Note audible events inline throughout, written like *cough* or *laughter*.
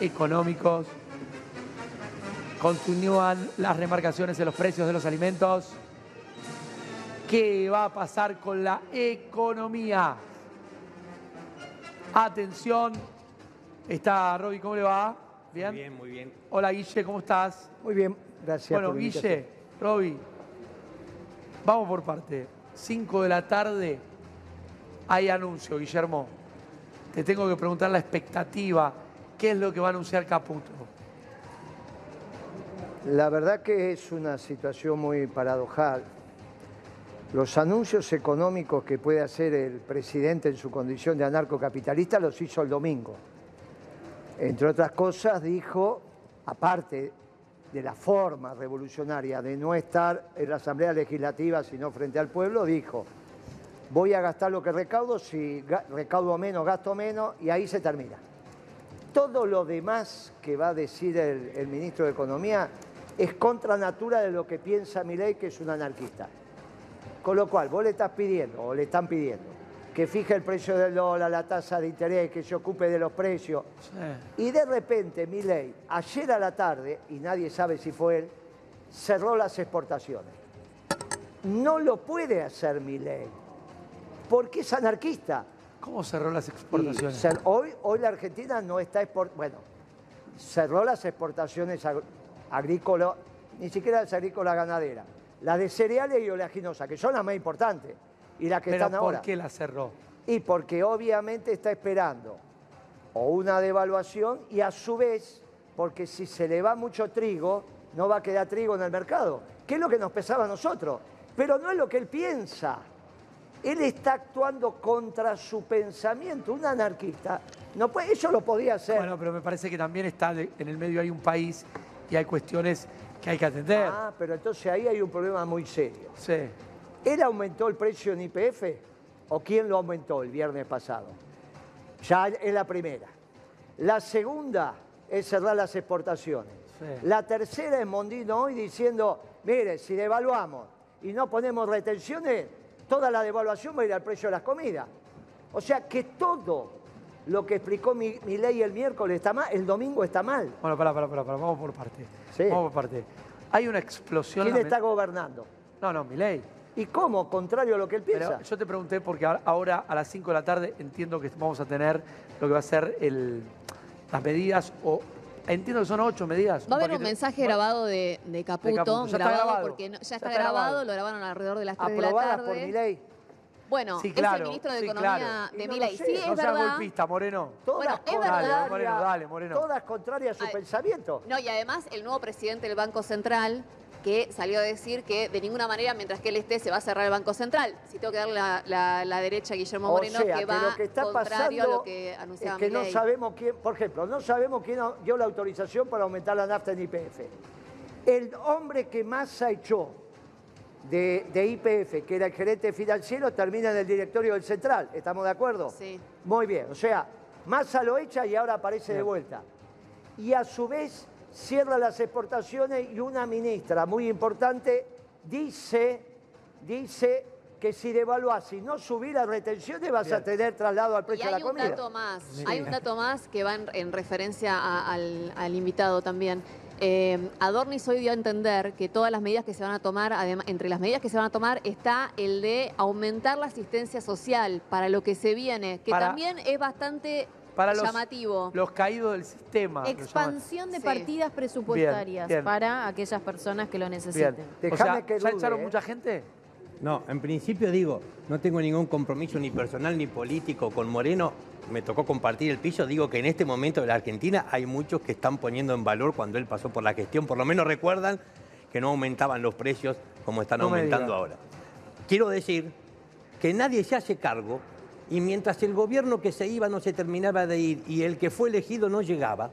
económicos. Continúan las remarcaciones en los precios de los alimentos. ¿Qué va a pasar con la economía? Atención. Está Roby, ¿cómo le va? ¿Bien? Muy bien, muy bien. Hola Guille, ¿cómo estás? Muy bien, gracias. Bueno, por. Guille, Roby, vamos por parte. 5 de la tarde hay anuncio, Guillermo. Te tengo que preguntar la expectativa. ¿Qué es lo que va a anunciar Caputo? La verdad que es una situación muy paradojal. Los anuncios económicos que puede hacer el presidente en su condición de anarcocapitalista los hizo el domingo. Entre otras cosas dijo, aparte de la forma revolucionaria de no estar en la Asamblea Legislativa sino frente al pueblo, dijo, voy a gastar lo que recaudo, si recaudo menos, gasto menos, y ahí se termina. Todo lo demás que va a decir el, el ministro de Economía es contra natura de lo que piensa Milei, que es un anarquista. Con lo cual, vos le estás pidiendo, o le están pidiendo, que fije el precio del dólar, la tasa de interés, que se ocupe de los precios. Sí. Y de repente, Milei, ayer a la tarde, y nadie sabe si fue él, cerró las exportaciones. No lo puede hacer Milei, porque es anarquista. ¿Cómo cerró las exportaciones? cer- hoy, hoy la Argentina no está exportando, bueno, cerró las exportaciones ag- agrícolas, ni siquiera las agrícolas ganaderas, las de cereales y oleaginosa, que son las más importantes, y las que ¿Pero están por ahora. qué la cerró? Y porque obviamente está esperando o una devaluación y a su vez, porque si se le va mucho trigo, no va a quedar trigo en el mercado, que es lo que nos pesaba a nosotros. Pero no es lo que él piensa. Él está actuando contra su pensamiento. Un anarquista, no puede, eso lo podía hacer. Bueno, pero me parece que también está de- en el medio hay un país y hay cuestiones que hay que atender. ah, pero entonces ahí hay un problema muy serio. Sí. ¿Él aumentó el precio en IPF o quién lo aumentó el viernes pasado? Ya es la primera. La segunda es cerrar las exportaciones. Sí. La tercera es Mondino hoy diciendo, mire, si devaluamos y no ponemos retenciones, toda la devaluación va a ir al precio de las comidas. O sea que todo lo que explicó mi, ley el miércoles está mal, el domingo está mal. Bueno, pará, pará, pará, pará, vamos por parte. Sí. Vamos por parte. Hay una explosión. ¿Quién está gobernando? No, no, mi ley. ¿Y cómo? Contrario a lo que él piensa. Pero yo te pregunté porque ahora- ahora a las 5 de la tarde entiendo que vamos a tener lo que va a ser el, las medidas, o entiendo que son ocho medidas. Va a haber un mensaje Bueno, grabado de, de Caputo, Caputo. Ya está grabado, grabado. porque no- ya, Ya está, está grabado, grabado. lo grabaron alrededor de las 3 de la tarde. por mi ley. Bueno, Sí, es el ministro de sí, Economía claro. de Y no sé, Sí, no es No seas verdad. golpista, Moreno. Todas Bueno, es verdad. Moreno, dale, Moreno. Todas contrarias a su Ay. pensamiento. No, y además el nuevo presidente del Banco Central que salió a decir que de ninguna manera, mientras que él esté, se va a cerrar el Banco Central. Si tengo que darle la, la- la derecha a Guillermo O Moreno, sea, que va lo que está contrario a lo que anunciaba es que no sabemos quién, por ejemplo, no sabemos quién dio la autorización para aumentar la nafta en IPF. El hombre que más hecho de, IPF, que era el gerente financiero, termina en el directorio del Central. ¿Estamos de acuerdo? Sí. Muy bien. O sea, Massa lo echa y ahora aparece de vuelta. Y a su vez cierra las exportaciones y una ministra muy importante dice, dice que si devaluás y no subir las retenciones vas a tener traslado al Y precio de hay la un comida. dato más, hay un dato más que va en, en referencia a- al, al invitado también. Eh, Adornis hoy dio a entender que todas las medidas que se van a tomar, además, entre las medidas que se van a tomar está el de aumentar la asistencia social para lo que se viene, que Para- también es bastante Para los, llamativo. los caídos del sistema. Expansión de Sí. partidas presupuestarias Bien, bien. para aquellas personas que lo necesiten. O sea, que ¿ya dude, echaron ¿eh? mucha gente? No, en principio digo, no tengo ningún compromiso ni personal ni político con Moreno. Me tocó compartir el piso. Digo que en este momento de la Argentina hay muchos que están poniendo en valor cuando él pasó por la gestión. Por lo menos recuerdan que no aumentaban los precios como están No aumentando ahora. Quiero decir que nadie se hace cargo y mientras el gobierno que se iba no se terminaba de ir y el que fue elegido no llegaba,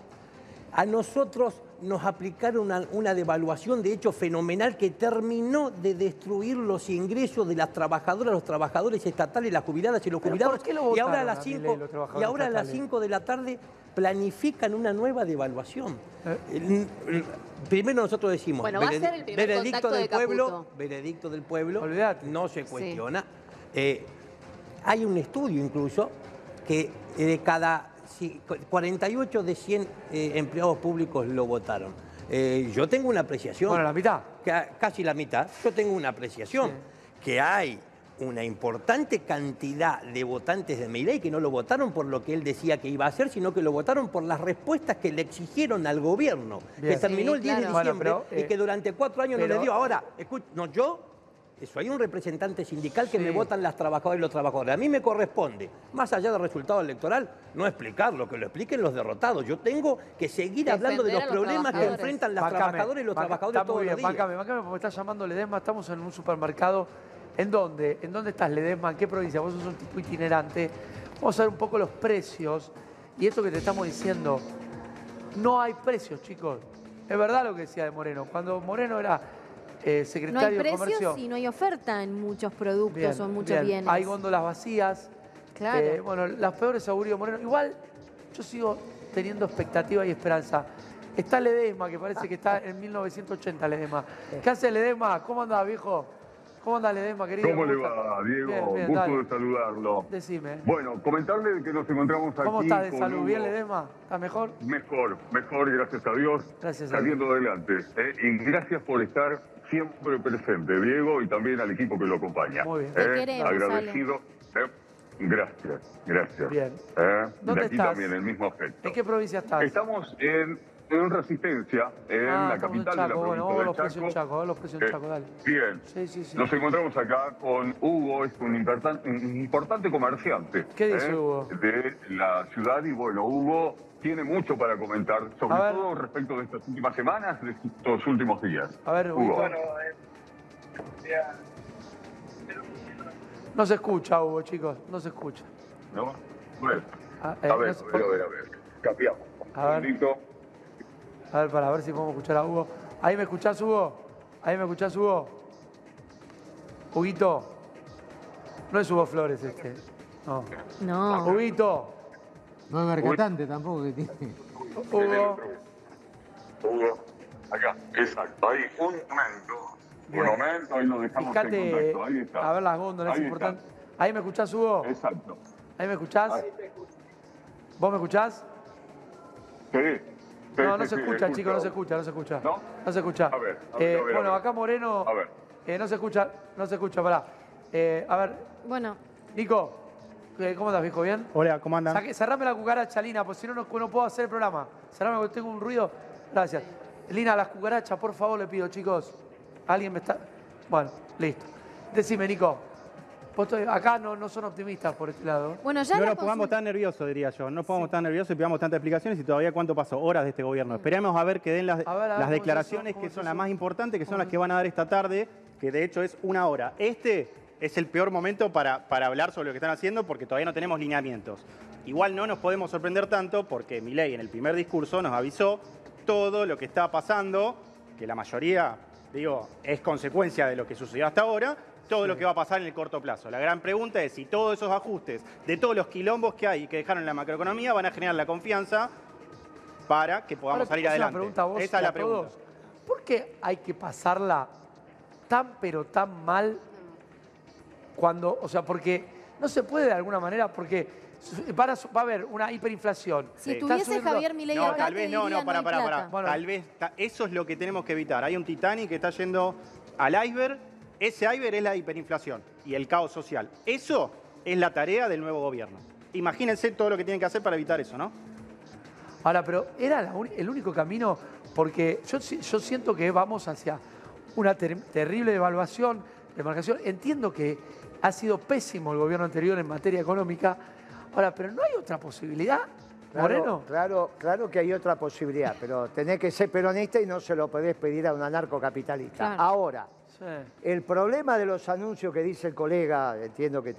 a nosotros nos aplicaron una, una devaluación de hecho fenomenal que terminó de destruir los ingresos de las trabajadoras, los trabajadores estatales, las jubiladas y los ¿Pero jubilados. por qué lo y ahora a votaron las a 5 Milei los trabajadores y ahora a las estatales? 5 de la tarde planifican una nueva devaluación. Eh. Primero nosotros decimos, Bueno, va a ser el primer veredicto contacto del de pueblo, veredicto del pueblo, Olvídate. no se Sí. cuestiona. Eh, hay un estudio incluso que de cada si 48 de 100 eh, empleados públicos lo votaron. Eh, yo tengo una apreciación. Bueno, la mitad. casi la mitad. Yo tengo una apreciación. Que hay una importante cantidad de votantes de Milei que no lo votaron por lo que él decía que iba a hacer, sino que lo votaron por las respuestas que le exigieron al gobierno, que terminó el 10 de diciembre y que durante cuatro años no le dio. Ahora, escucha, no, yo eso, hay un representante sindical que me votan las trabajadoras y los trabajadores. A mí me corresponde, más allá del resultado electoral, no explicarlo, que lo expliquen los derrotados. Yo tengo que seguir hablando de los, problemas que enfrentan las trabajadoras y los trabajadores todos los días. Bácame, bácame, porque me está llamando Ledesma, estamos en un supermercado. ¿En dónde? ¿En dónde estás, Ledesma? ¿En qué provincia? Vos sos un tipo itinerante. Vamos a ver un poco los precios. Y esto que te estamos diciendo, no hay precios, chicos. Es verdad lo que decía de Moreno. Cuando Moreno era eh, secretario no hay precios y no hay oferta en muchos productos o en muchos bienes. Hay góndolas vacías. Claro. Eh, bueno, las peores augurios Moreno. Igual yo sigo teniendo expectativa y esperanza. Está Ledesma, que parece que está en 1980 Ledesma. ¿Qué hace Ledesma? ¿Cómo anda, viejo? ¿Cómo anda Ledesma, querido? ¿Cómo, le va, Diego? Gusto de saludarlo. Decime. Bueno, comentarle que nos encontramos aquí. ¿Cómo estás de salud? ¿Bien, Ledesma? ¿Estás mejor? Mejor, mejor, gracias a Dios. Gracias Saliendo adelante. ¿eh? Y gracias por estar siempre presente, Diego, y también al equipo que lo acompaña. Muy bien. ¿Eh? Agradecido. ¿eh? Gracias, gracias. Bien. ¿Eh? ¿Dónde aquí también, el mismo afecto. ¿En qué provincia estás? Estamos en, en Resistencia, en ah, la capital de la provincia bueno, del los Precios en Chaco, los precios Chaco, dale. Bien. Sí, sí, sí. Nos encontramos acá con Hugo, es un, un importante comerciante. ¿Qué dice Hugo? De la ciudad, y bueno, Hugo tiene mucho para comentar, sobre todo respecto de estas últimas semanas, de estos últimos días. A ver, Hugo. Bueno, eh, no se escucha, Hugo, chicos, no se escucha. ¿No? Bueno, ah, eh, a, ver, a ver, a ver, a ver, Cambiamos. A ver. A ver, para ver si podemos escuchar a Hugo. ¿Ahí me escuchás, Hugo? ¿Ahí me escuchás, Hugo? Huguito. No es Hugo Flores este. No. No. Huguito. No es mercatante tampoco que tiene. Hugo. Hugo. Acá, exacto. Ahí, un momento. Un momento, ahí lo dejamos Fíjate, en contacto. Ahí está. A ver las góndolas, es importante. ¿Ahí me escuchás, Hugo? Exacto. ¿Ahí me escuchás? ¿Vos me escuchás? Sí. no, no se escucha, chicos, no se escucha, no se escucha. ¿No? No se escucha. A ver, a ver, eh, Bueno, acá Moreno. A ver. Eh, no se escucha, no se escucha, pará. Eh, a ver. Bueno. Nico. ¿Cómo estás, viejo? ¿Bien? Hola, ¿cómo andan? cerrame la cucaracha, Lina, porque si no, no, puedo hacer el programa. Cerrame porque tengo un ruido. Gracias. Lina, las cucarachas, por favor, le pido, chicos. ¿Alguien me está...? Bueno, listo. Decime, Nico. Acá no, no son optimistas por este lado. Bueno, ya no nos pongamos tan nerviosos, diría yo. No pongamos tan nerviosos y pidamos tantas explicaciones y todavía cuánto pasó, horas de este gobierno. Esperemos a ver que den las, las declaraciones que son las más importantes, que son las que van a dar esta tarde, que de hecho es una hora. Este es el peor momento para, para hablar sobre lo que están haciendo porque todavía no tenemos lineamientos. Igual no nos podemos sorprender tanto porque Milei en el primer discurso nos avisó todo lo que está pasando, que la mayoría, digo, es consecuencia de lo que sucedió hasta ahora, todo lo que va a pasar en el corto plazo. La gran pregunta es si todos esos ajustes de todos los quilombos que hay y que dejaron en la macroeconomía van a generar la confianza para que podamos salir adelante. Esa es la pregunta. ¿Por qué hay que pasarla tan pero tan mal cuando, o sea, porque no se puede de alguna manera, porque va a, haber una hiperinflación. Si estuviese Javier Milei no, tal vez no, no, para, para, para. tal vez eso es lo que tenemos que evitar. Hay un Titanic que está yendo al iceberg. Ese iceberg es la hiperinflación y el caos social. Eso es la tarea del nuevo gobierno. Imagínense todo lo que tienen que hacer para evitar eso, ¿no? Ahora, pero era el único camino, porque yo, yo siento que vamos hacia una terrible devaluación, demarcación. Entiendo que ha sido pésimo el gobierno anterior en materia económica. Ahora, pero no hay otra posibilidad, Moreno. Claro, claro que hay otra posibilidad, pero tenés que ser peronista y no se lo podés pedir a un anarcocapitalista. Ahora, el problema de los anuncios que dice el colega, entiendo que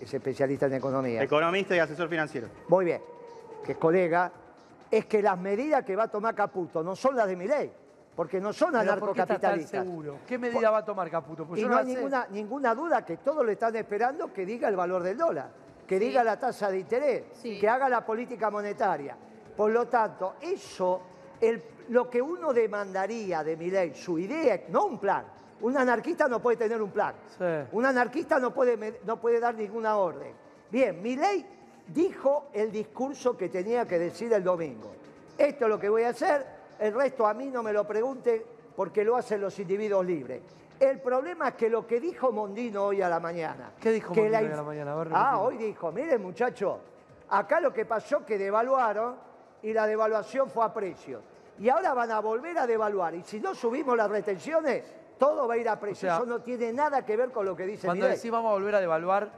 es especialista en economía. Economista y asesor financiero. Muy bien, que es colega, es que las medidas que va a tomar Caputo no son las de mi ley porque no son anarcocapitalistas. seguro? ¿Qué medida va a tomar Caputo? Pues y no, hay ninguna, ninguna duda que todos le están esperando que diga el valor del dólar, que diga la tasa de interés, que haga la política monetaria. Por lo tanto, eso, lo que uno demandaría de mi ley, su idea, no un plan. Un anarquista no puede tener un plan. Un anarquista no puede, no puede dar ninguna orden. Bien, mi ley dijo el discurso que tenía que decir el domingo. Esto es lo que voy a hacer, el resto a mí no me lo pregunte porque lo hacen los individuos libres. El problema es que lo que dijo Mondino hoy a la mañana. ¿Qué dijo que Mondino la hoy a la mañana? A ver, ah, hoy dijo, miren muchachos, acá lo que pasó que devaluaron y la devaluación fue a precios. Y ahora van a volver a devaluar. Y si no subimos las retenciones, todo va a ir a precios. sea, Eso no tiene nada que ver con lo que dice Cuando decís vamos a volver a devaluar,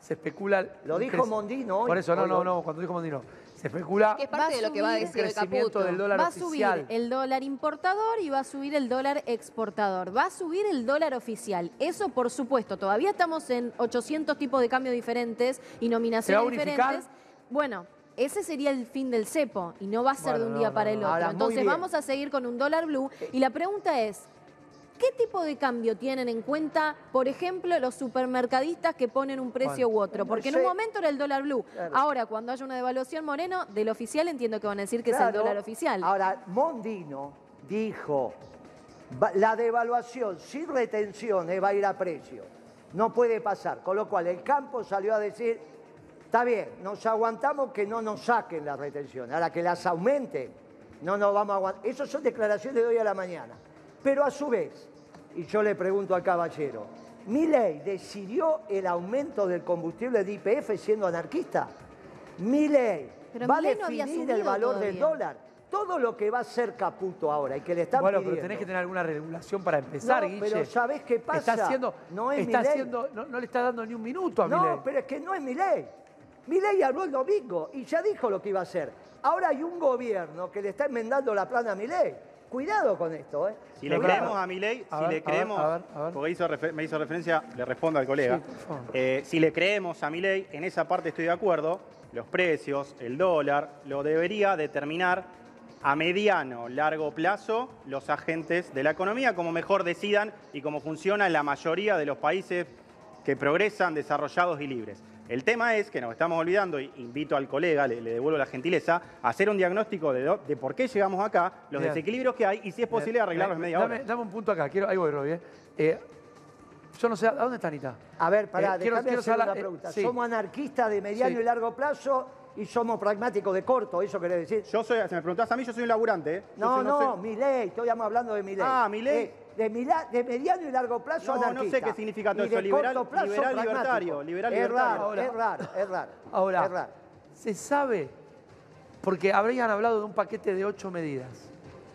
se especula... Lo dijo Mondino hoy. Por eso, no, no, no, cuando dijo Mondino. Se especula Que es Va parte a de lo que va a decir el crecimiento del dólar Va a oficial. subir el dólar importador y va a subir el dólar exportador. Va a subir el dólar oficial. Eso, por supuesto, todavía estamos en 800 tipos de cambio diferentes y nominaciones ¿Se va a unificar? diferentes. Bueno, ese sería el fin del cepo y no va a ser Bueno, de un no, día no, para no. el otro. Ahora, Entonces vamos a seguir con un dólar blue y la pregunta es, ¿qué tipo de cambio tienen en cuenta, por ejemplo, los supermercadistas que ponen un precio Bueno, u otro? no Porque en un momento era el dólar blue. Claro. Ahora, cuando haya una devaluación moreno, del oficial entiendo que van a decir que es el dólar oficial. Ahora, Mondino dijo, la devaluación sin retenciones va a ir a precio. No puede pasar. Con lo cual, el campo salió a decir, está bien, nos aguantamos que no nos saquen las retenciones. Ahora, que las aumenten, no nos vamos a aguantar. Esas son declaraciones de hoy a la mañana. Pero a su vez, y yo le pregunto al caballero, ¿Milei decidió el aumento del combustible de IPF siendo anarquista? Milei Pero va a no definir el valor del dólar. Todo lo que va a ser Caputo ahora y que le están Bueno, pidiendo. pero tenés que tener alguna regulación para empezar, No, Guille. pero ¿sabés qué pasa? Está haciendo, No es está haciendo, no, no le está dando ni un minuto a No, Milei. pero es que no es Milei. Milei habló el domingo y ya dijo lo que iba a hacer. Ahora hay un gobierno que le está enmendando la plana a Milei. Cuidado con esto, ¿eh? Si le Cuidado. creemos a Milei, si ver, le a ver, creemos, a ver, a ver. porque hizo refer- me hizo referencia, le respondo al colega. Sí. Eh, si le creemos a Milei, en esa parte estoy de acuerdo, los precios, el dólar, lo debería determinar a mediano, largo plazo los agentes de la economía, como mejor decidan y como funciona en la mayoría de los países que progresan, desarrollados y libres. El tema es que nos estamos olvidando, y invito al colega, le, le devuelvo la gentileza, a hacer un diagnóstico de, do- de por qué llegamos acá, los Bien. desequilibrios que hay y si es posible arreglarlos en media dame, hora. Dame un punto acá, quiero, ahí voy, Roby. eh. Eh, yo no sé, ¿a dónde está Anita? A ver, pará, Eh, quiero- déjame hacer una eh, pregunta. sí. Somos anarquistas de mediano Sí. y largo plazo y somos pragmáticos de corto, ¿eso querés decir? Yo soy, si me preguntás a mí, yo soy un laburante. ¿eh? Yo No, soy- no, sé- Milei, estoy hablando de Milei. Ah, Milei. Eh, de, mila- de mediano y largo plazo No, no anarquista. sé qué significa todo Y eso, de liberal- corto plazo, liberal pragmático. libertario, liberal es libertario. Raro, Ahora- es raro, es raro. Ahora, es raro. se sabe, porque habrían hablado de un paquete de ocho medidas.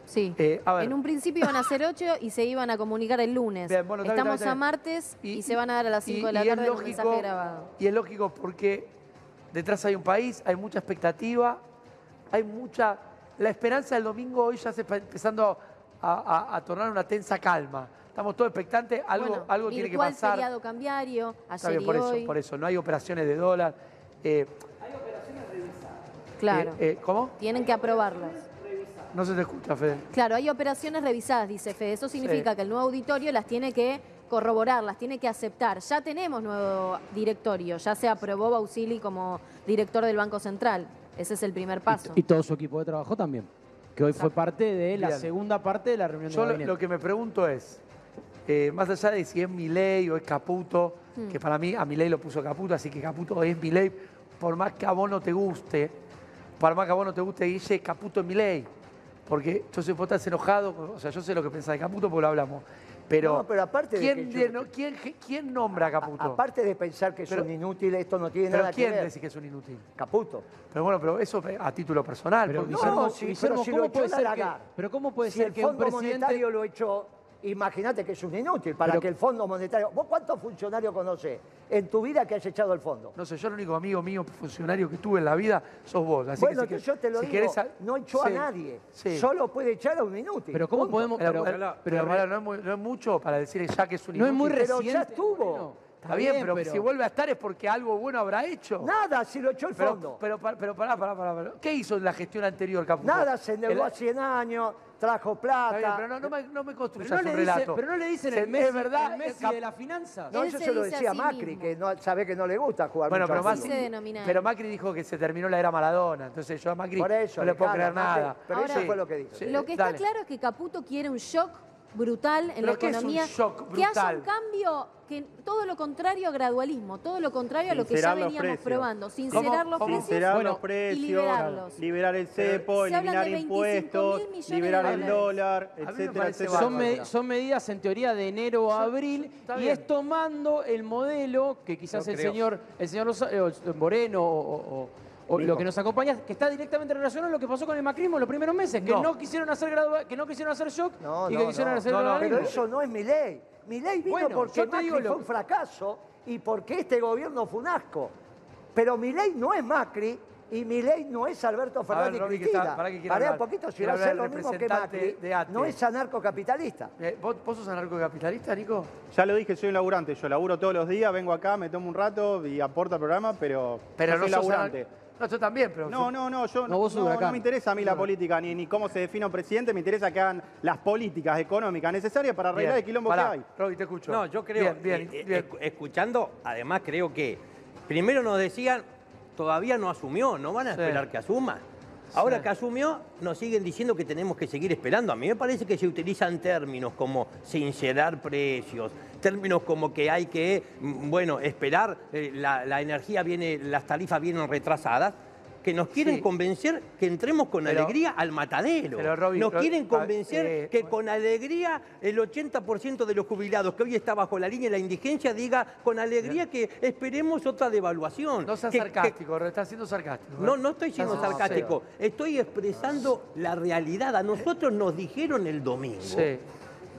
Sí. Eh, a ver. En un principio iban a ser ocho y se iban a comunicar el lunes. Bien, bueno, está bien, Estamos está a bien. martes y, se van a dar a las 5 y- de la y es tarde lógico- mensaje grabado. Y es lógico porque detrás hay un país, hay mucha expectativa, hay mucha... La esperanza del domingo hoy ya se está empezando a, a- a tornar una tensa calma. Estamos todos expectantes, algo, Bueno, algo tiene que pasar. feriado cambiario, Está ayer bien, por eso, por eso. No hay operaciones de dólar. Eh, Claro. eh, eh, ¿Cómo? Tienen que aprobarlas. No se te escucha, Fede. Claro, hay operaciones revisadas, dice Fede. Eso significa Sí. que el nuevo auditorio las tiene que corroborar, las tiene que aceptar. Ya tenemos nuevo directorio, ya se aprobó Bausili como director del Banco Central. Ese es el primer paso. Y todo su equipo de trabajo también. Que hoy fue parte de la Bien. segunda parte de la reunión de Yo lo, gabinete. lo que me pregunto es, eh, más allá de si es Milei o es Caputo, Hmm. que para mí a Milei lo puso Caputo, así que Caputo es Milei, por más que a vos no te guste, por más que a vos no te guste, Guille, Caputo es Milei. Porque entonces vos estás enojado, o sea, yo sé lo que pensás de Caputo porque lo hablamos. Pero, No, pero aparte de ¿quién, que de- yo- no- quién- quién nombra a Caputo? Aparte de pensar que es Pero- un inútil, esto no tiene pero nada ¿quién que ver. decís que es un inútil? Caputo. Pero bueno, pero eso a título personal. Pero, No, Guillermo, sí, Guillermo, pero si ¿cómo lo puede ser que, pero cómo puede Si ser el que un Fondo presidente... Monetario lo echó, imagínate que es un inútil para Pero- que el Fondo Monetario... ¿Vos cuántos funcionarios conocés en tu vida que has echado el fondo? No sé, yo el único amigo mío funcionario que tuve en la vida sos vos. Así bueno, que si yo te lo si digo, querés a- no echó a Sí, nadie, sí. solo puede echar a un inútil. Pero ¿cómo punto. podemos...? Pero, Pero, pero, pero- Mariano, no, es muy- no es mucho para decir ya que es un no es muy inútil. Pero reciente. ya estuvo. Está bien, pero, si vuelve a estar es porque algo bueno habrá hecho. Nada, si lo echó el pero, fondo. pero, pero, pero pará, pará, pará, pará. ¿Qué hizo en la gestión anterior, Caputo? Nada, se endeudó El- a 100 años, trajo Está plata. bien, pero no, no me, no me construyas Pero no, un le relato. pero no le dicen Se- el Messi, es verdad, el Messi Cap- de las finanzas. No, Él eso se se lo dice decía a sí Macri, mismo. que no, sabe que no le gusta jugar Bueno, mucho pero, al Macri, fútbol. se pero. Macri dijo que se terminó la era Maradona. Entonces yo a Macri Por eso, no le puedo creer nada. Pero Ahora- eso fue lo que dijo. Sí, Lo que está dale. claro es que Caputo quiere un shock brutal en ¿Pero la qué es un economía. shock Que haya brutal? un cambio, que todo lo contrario a gradualismo, todo lo contrario a lo que ya veníamos precios. probando, sincerar los precios Sincerar bueno, los precios, y liberarlos. liberar el cepo, Se eliminar de 25.000 impuestos, de liberar el dólar, etcétera, etcétera. Son, me- son medidas en teoría de enero a abril está y bien. es tomando el modelo que quizás el creo. señor, el señor Moreno o, o- o lo que nos acompaña, que está directamente relacionado a lo que pasó con el macrismo en los primeros meses, que No. no, quisieron hacer gradua- que no quisieron hacer shock No, y no, que quisieron no. hacer No, no, Pero eso no es mi ley. Mi ley vino Bueno, porque Macri digo lo- fue un fracaso y porque este gobierno fue un asco. Pero mi ley no es Macri y mi ley no es Alberto Fernández Romy, que Cristina. está- pará que hablar. un poquito, si va a ser lo mismo que Macri, de ATE. no es anarcocapitalista. Eh, ¿vos, ¿Vos sos anarcocapitalista, Nico? Ya lo dije, soy un laburante. Yo laburo todos los días, vengo acá, me tomo un rato y aporto al programa, pero, Pero no soy laburante. anar- No, yo también, pero... No, no, no, yo No, vos me interesa a mí la política, ni, ni cómo se define un presidente, me interesa que hagan las políticas económicas necesarias para arreglar Bien, el quilombo pará, que hay. Roby, te escucho. No, yo creo, Bien, bien, eh, eh, escuchando, además creo que primero nos decían, todavía no asumió, no van a Sí. esperar que asuma. Ahora Sí. que asumió, nos siguen diciendo que tenemos que seguir esperando. A mí me parece que se utilizan términos como sincerar precios, términos como que hay que, mm, bueno, esperar, eh, la, la energía viene, las tarifas vienen retrasadas, que nos quieren Sí. convencer que entremos con Pero- alegría al matadero. pero, Roby, nos quieren ah, convencer eh, que con alegría el 80% de los jubilados que hoy está bajo la línea de la indigencia diga con alegría que esperemos otra devaluación. No seas Que- que- sarcástico, estás siendo sarcástico. no, no estoy siendo sarcástico, estoy expresando la realidad. A nosotros nos dijeron el domingo, Sí.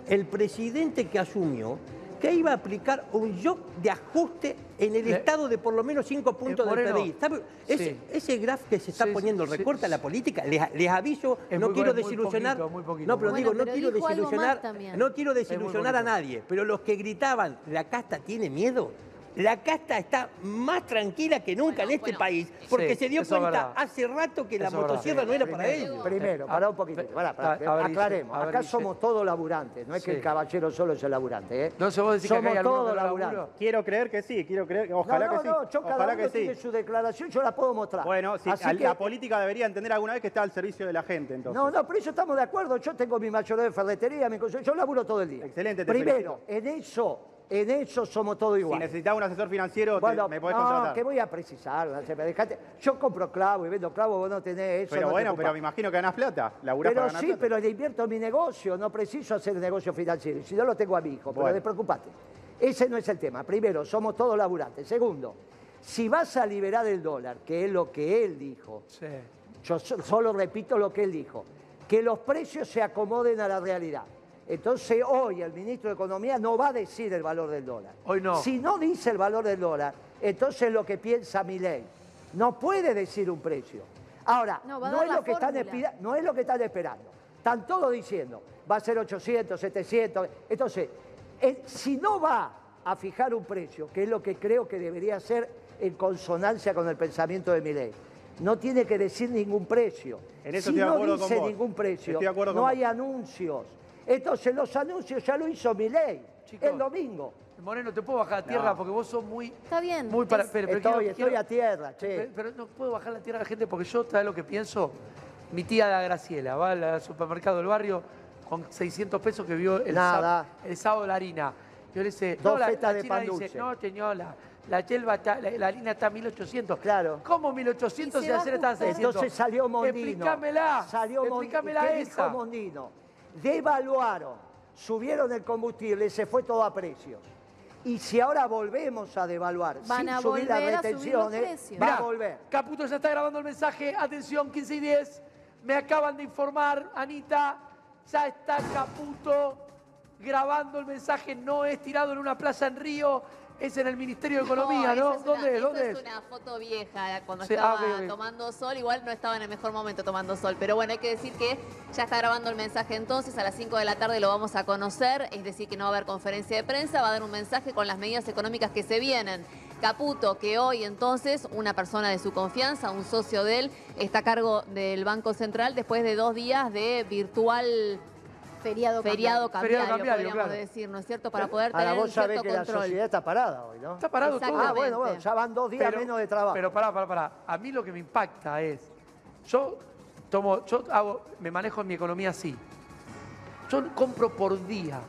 el presidente que asumió, que iba a aplicar un shock de ajuste en el estado de por lo menos 5 puntos del PBI. ¿Sabe? Ese, sí. ese graf que se está Sí, poniendo, recorta sí. la política, les, les aviso, Es no muy quiero bueno, desilusionar. poquito, muy poquito, no, pero digo, no quiero desilusionar, no quiero desilusionar a nadie, pero los que gritaban, la casta tiene miedo. La casta está más tranquila que nunca Bueno, en este bueno. país, porque Sí, se dio cuenta verdad. hace rato que la Eso es verdad. motosierra no era para ellos. Primero, pará un poquito. Pará, pará, a- a ver, aclaremos. Ver, Acá somos todos laburantes. No es que el caballero solo es el laburante. ¿eh? Entonces vos decís que somos hay alguno todos que laburantes. labura. Quiero creer que sí, quiero creer, ojalá no, no, que sí. no, yo cada ojalá uno que sí. tiene su declaración, yo la puedo mostrar. Bueno, sí, Así al- que- la política debería entender alguna vez que está al servicio de la gente, entonces. No, no, pero eso estamos de acuerdo. Yo tengo mi mayoreo de ferretería, mi yo laburo todo el día. Excelente, te Primero, en eso, en eso somos todos Si iguales. necesitas un asesor financiero, te- Bueno, me podés no, contratar. que voy a precisar, dejate. Yo compro clavo y vendo clavo, vos no tenés eso. Pero no bueno, pero me imagino que ganás plata. Laburás Pero para ganar sí, plata. pero le invierto en mi negocio, no preciso hacer negocio financiero. Si no lo tengo a mi hijo, pero despreocupate. Ese no es el tema. Primero, somos todos laburantes. Segundo, si vas a liberar el dólar, que es lo que él dijo, Sí. yo so- solo repito lo que él dijo, que los precios se acomoden a la realidad. Entonces hoy el ministro de Economía no va a decir el valor del dólar. Hoy no. Si no dice el valor del dólar, entonces lo que piensa mi ley. No puede decir un precio. Ahora, No, es lo que están no es lo que están esperando. Están todos diciendo, va a ser 800, 700. Entonces, eh, si no va a fijar un precio, que es lo que creo que debería ser en consonancia con el pensamiento de mi ley, no tiene que decir ningún precio. En eso si estoy de no acuerdo con dice vos. ningún precio, Estoy de acuerdo con no vos. hay anuncios. Entonces, los anuncios ya lo hizo mi ley Chicos. el domingo. Moreno, te puedo bajar a tierra porque vos sos muy... Está bien. Muy para, pero, pero estoy, quiero- estoy quiero- a tierra, che. Pero, pero no puedo bajar la tierra a la gente porque yo, ¿sabes lo que pienso? Mi tía la Graciela va al supermercado del barrio con 600 pesos que vio el, Nada. sá- el sábado la harina. Yo le dice, Dos no, la, fetas la de china pan dice, dulce. no, señora, la, yelva está, la, la harina está a 1800. Claro. ¿Cómo 1800 Y se va ayer estaba a ajustando. 600? Entonces salió Mondino. Explícamela. Salió Mondino. Explícamela ¿Qué esa. dijo Mondino? Devaluaron, subieron el combustible, se fue todo a precios. Y si ahora volvemos a devaluar Van sin a subir las volver a subir los retenciones, precios. va Mirá, a volver. Caputo ya está grabando el mensaje. Atención, 15 y 10. Me acaban de informar, Anita, ya está Caputo grabando el mensaje. No es tirado en una plaza en Río, es en el Ministerio de Economía, ¿no? esa es ¿Dónde una, es? ¿Dónde es? es una foto vieja, cuando ah, estaba tomando sol, igual no estaba en el mejor momento tomando sol, pero bueno, hay que decir que ya está grabando el mensaje entonces, a las 5 de la tarde lo vamos a conocer, es decir, que no va a haber conferencia de prensa, va a dar un mensaje con las medidas económicas que se vienen. Caputo, que hoy entonces una persona de su confianza, un socio de él, está a cargo del Banco Central después de dos días de virtual Feriado, feriado cambiario. cambiario, Feriado cambiario, podríamos claro. decir, ¿no es cierto? Para poder Ahora tener un vos sabés cierto que la control. sociedad está parada hoy, ¿no? Está parado todo. Ah, bueno, bueno, ya van dos días Pero- menos de trabajo. Pero pará, pará, pará. A mí lo que me impacta es, yo tomo, yo hago, me manejo en mi economía así. Yo compro por día,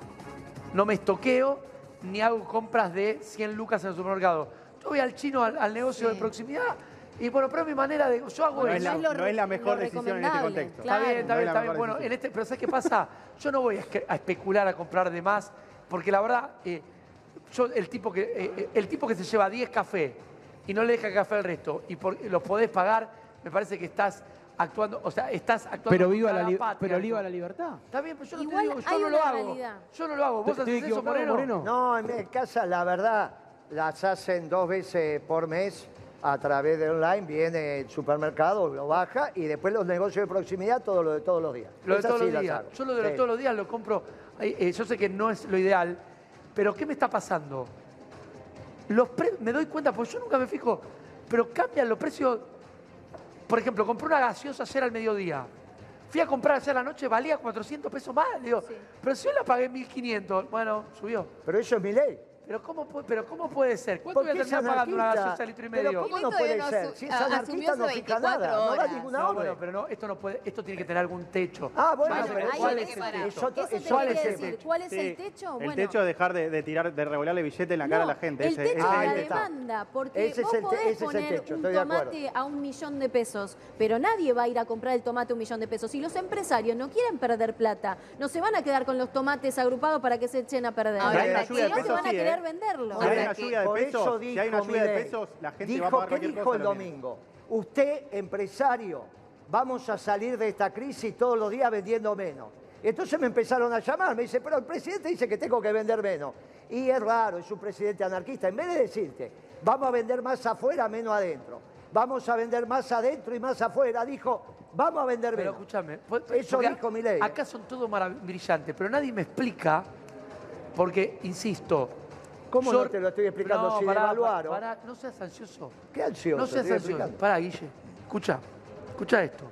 no me estoqueo, ni hago compras de 100 lucas en el supermercado. Yo voy al chino, al, negocio de proximidad, y bueno, pero es mi manera de. Yo hago no eso. Es la, no es la mejor decisión en este contexto. Está bien, está bien, está bien. Bueno, en este, pero ¿sabes qué pasa? Yo no voy a, especular a comprar de más, porque la verdad, eh, yo, el tipo, que, eh, eh, el tipo que se lleva 10 cafés y no le deja café al resto y los podés pagar, me parece que estás actuando, o sea, estás actuando pero viva la, patria, pero viva la libertad. Está bien, pero yo no te digo, yo no lo hago. Yo no lo hago. ¿Vos haces eso, Moreno? No, en mi casa, la verdad, las hacen dos veces por mes a través de online, viene el supermercado, lo baja y después los negocios de proximidad, todo lo de todos los días. Lo de todos los días. Yo lo de todos los días lo compro, eh, yo sé que no es lo ideal, pero ¿qué me está pasando? Los me doy cuenta, porque yo nunca me fijo, pero cambian los precios. Por ejemplo, compré una gaseosa ayer al mediodía. Fui a comprar ayer a la noche, valía 400 pesos más. Digo, pero si yo la pagué 1.500, bueno, subió. Pero eso es mi ley. Pero ¿cómo, pero ¿cómo puede ser? ¿Cuánto voy a terminar pagando una gaseosa litro y medio? Pero ¿cómo no puede ser? Si es anarquista no fija nada, no da ninguna no, Bueno, pero no, esto no puede, esto tiene que tener algún techo. Ah, bueno, pero ¿cuál es el techo? ¿Cuál es el techo? ¿Cuál es el techo? El techo es dejar de, tirar, de revolarle billete en la cara a la gente. El techo es la demanda, porque vos podés poner un tomate a un millón de pesos, pero nadie va a ir a comprar el tomate a un millón de pesos. Y los empresarios no quieren perder plata, no se van a quedar con los tomates agrupados para que se echen a perder. Ahora, no se van a venderlo hay una lluvia de pesos, si hay una lluvia de pesos, la gente va a pagar ¿Qué dijo el domingo? Usted, empresario, vamos a salir de esta crisis todos los días vendiendo menos. Entonces me empezaron a llamar, me dice, pero el presidente dice que tengo que vender menos. Y es raro, es un presidente anarquista. En vez de decirte, vamos a vender más afuera, menos adentro. Vamos a vender más adentro y más afuera, dijo, vamos a vender menos. Pero escúchame, eso dijo mi ley. Acá son todos brillantes, pero nadie me explica, porque, insisto, ¿Cómo no te lo estoy explicando? No, si pará, pará, no seas ansioso. ¿Qué ansioso? No seas ansioso. Pará, Guille. Escucha, escucha esto.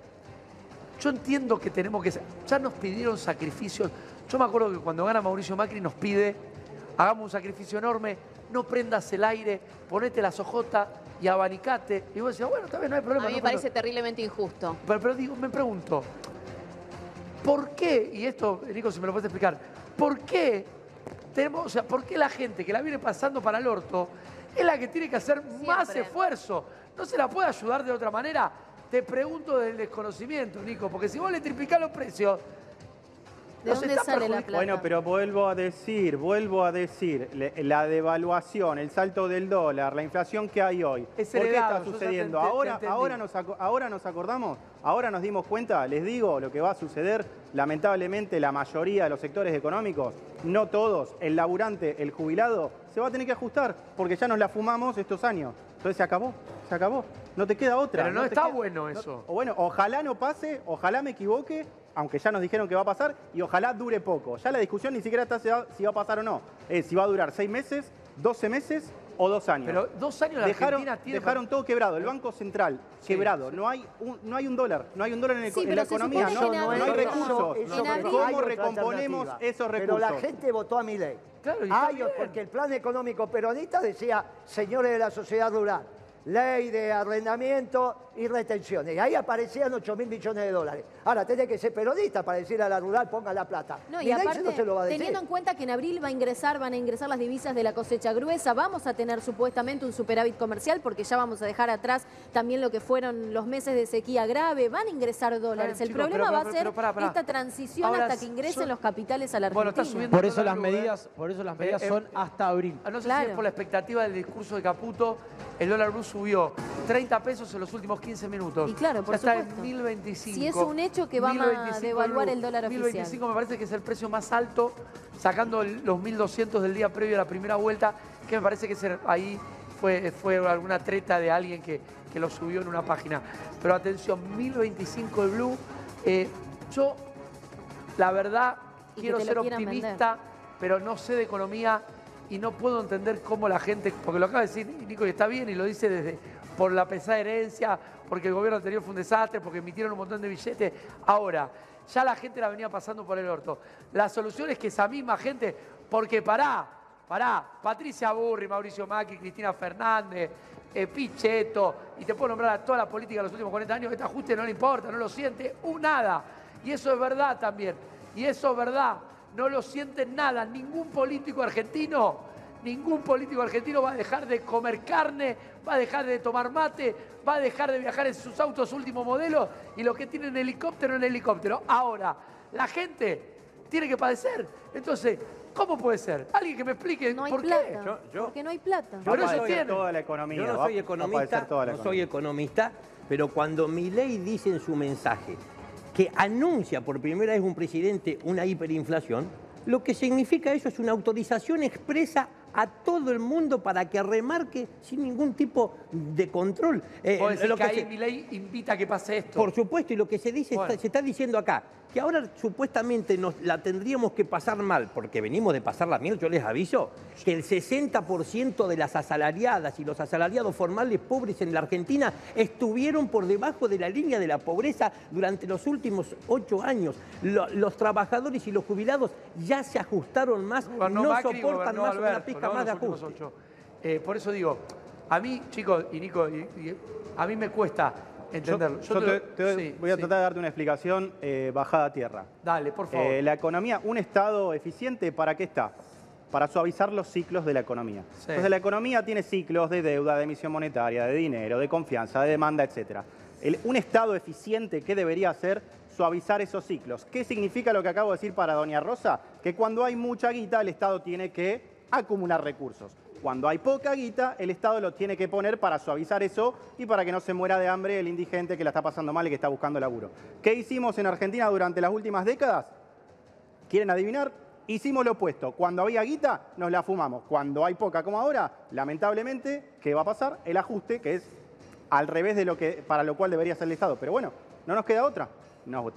Yo entiendo que tenemos que... Ya nos pidieron sacrificios. Yo me acuerdo que cuando gana Mauricio Macri nos pide, hagamos un sacrificio enorme, no prendas el aire, ponete las ojotas y abanicate. Y vos decías, bueno, tal vez no hay problema. A mí me parece terriblemente injusto. Pero, pero digo, me pregunto, ¿por qué? Y esto, Nico, si me lo puedes explicar, ¿por qué o sea, ¿por qué la gente que la viene pasando para el orto es la que tiene que hacer más esfuerzo? ¿No se la puede ayudar de otra manera? Te pregunto del desconocimiento, Nico, porque si vos le triplicás los precios, ¿De dónde sale la plata? Bueno, pero vuelvo a decir, vuelvo a decir, la devaluación, el salto del dólar, la inflación que hay hoy. ¿Por qué está sucediendo? ahora, ahora, nos, ahora nos acordamos, ahora nos dimos cuenta, les digo lo que va a suceder, lamentablemente la mayoría de los sectores económicos, no todos, el laburante, el jubilado, se va a tener que ajustar, porque ya nos la fumamos estos años. Entonces se acabó, se acabó. No te queda otra. Pero no, está bueno eso. bueno, ojalá no pase, ojalá me equivoque, aunque ya nos dijeron que va a pasar, y ojalá dure poco. Ya la discusión ni siquiera está si va, a pasar o no. Es si va a durar seis meses, doce meses o dos años. Pero dos años la dejaron, Argentina tiene... Dejaron todo quebrado. El Banco Central quebrado. No, hay un, no hay un dólar. No hay un dólar en, la economía. No, no, hay recursos. ¿Cómo recomponemos esos recursos? Pero la gente votó a mi ley. Claro, porque el plan económico peronista decía, señores de la sociedad rural, ley de arrendamiento y retenciones. Y ahí aparecían 8 mil millones de dólares. Ahora, tenés que ser periodista para decirle a la rural, ponga la plata. No, y, aparte, teniendo en cuenta que en abril va a ingresar, van a ingresar las divisas de la cosecha gruesa, vamos a tener supuestamente un superávit comercial, porque ya vamos a dejar atrás también lo que fueron los meses de sequía grave, van a ingresar dólares. El problema va a ser esta transición hasta que ingresen los capitales a la Argentina. por eso las medidas, por eso las medidas eh, son hasta abril. No sé si es por la expectativa del discurso de Caputo, el dólar blue subió 30 pesos en los últimos 15 minutos. Y claro, por ya está en 1025. Si es un hecho que va a devaluar el dólar oficial. 1025 me parece que es el precio más alto, sacando los 1200 del día previo a la primera vuelta, que me parece que ahí fue, fue alguna treta de alguien que, que lo subió en una página. Pero atención, 1025 el blue. Eh, yo, la verdad, quiero ser optimista, pero no sé de economía y no puedo entender cómo la gente, porque lo acaba de decir Nico y está bien y lo dice desde por la pesada herencia, porque el gobierno anterior fue un desastre, porque emitieron un montón de billetes. Ahora, ya la gente la venía pasando por el orto. La solución es que esa misma gente, porque pará, pará, Patricia Burri, Mauricio Macri, Cristina Fernández, eh, Pichetto, y te puedo nombrar a toda la política de los últimos 40 años, este ajuste no le importa, no lo siente, un nada. Y eso es verdad también. Y eso es verdad. No lo siente nada. Ningún político argentino ningún político argentino va a dejar de comer carne, va a dejar de tomar mate, va a dejar de viajar en sus autos último modelo y los que tienen helicóptero en helicóptero. Ahora, la gente tiene que padecer. Entonces, ¿cómo puede ser? Alguien que me explique no por plata, qué. Porque no hay plata. Yo no soy toda la economía. Yo no soy economista, no soy economista, pero cuando mi ley dice en su mensaje que anuncia por primera vez un presidente una hiperinflación, lo que significa eso es una autorización expresa a todo el mundo para que remarque sin ningún tipo de control. Eh, lo que, ahí mi ley invita a que pase esto. Por supuesto, y lo que se dice, se está diciendo acá, que ahora supuestamente nos la tendríamos que pasar mal, porque venimos de pasar la miel, yo les aviso, que el 60% de las asalariadas y los asalariados formales pobres en la Argentina estuvieron por debajo de la línea de la pobreza durante los últimos ocho años. los trabajadores y los jubilados ya se ajustaron más, no, soportan más una pizca más de ajuste. Eh, por eso digo, a mí, chicos, y Nico, a mí me cuesta entenderlo. Yo, te, voy a tratar de darte una explicación eh, bajada a tierra. Dale, por favor. Eh, la economía, un Estado eficiente, ¿para qué está? Para suavizar los ciclos de la economía. Entonces la economía tiene ciclos de deuda, de emisión monetaria, de dinero, de confianza, de demanda, etc. un Estado eficiente, ¿qué debería hacer? Suavizar esos ciclos. ¿Qué significa lo que acabo de decir para Doña Rosa? Que cuando hay mucha guita, el Estado tiene que acumular recursos. Cuando hay poca guita, el Estado lo tiene que poner para suavizar eso y para que no se muera de hambre el indigente que la está pasando mal y que está buscando laburo. ¿Qué hicimos en Argentina durante las últimas décadas? ¿Quieren adivinar? Hicimos lo opuesto. Cuando había guita, nos la fumamos. Cuando hay poca como ahora, lamentablemente, ¿qué va a pasar? El ajuste, que es al revés de lo que para lo cual debería ser el Estado. Pero bueno, no nos queda otra.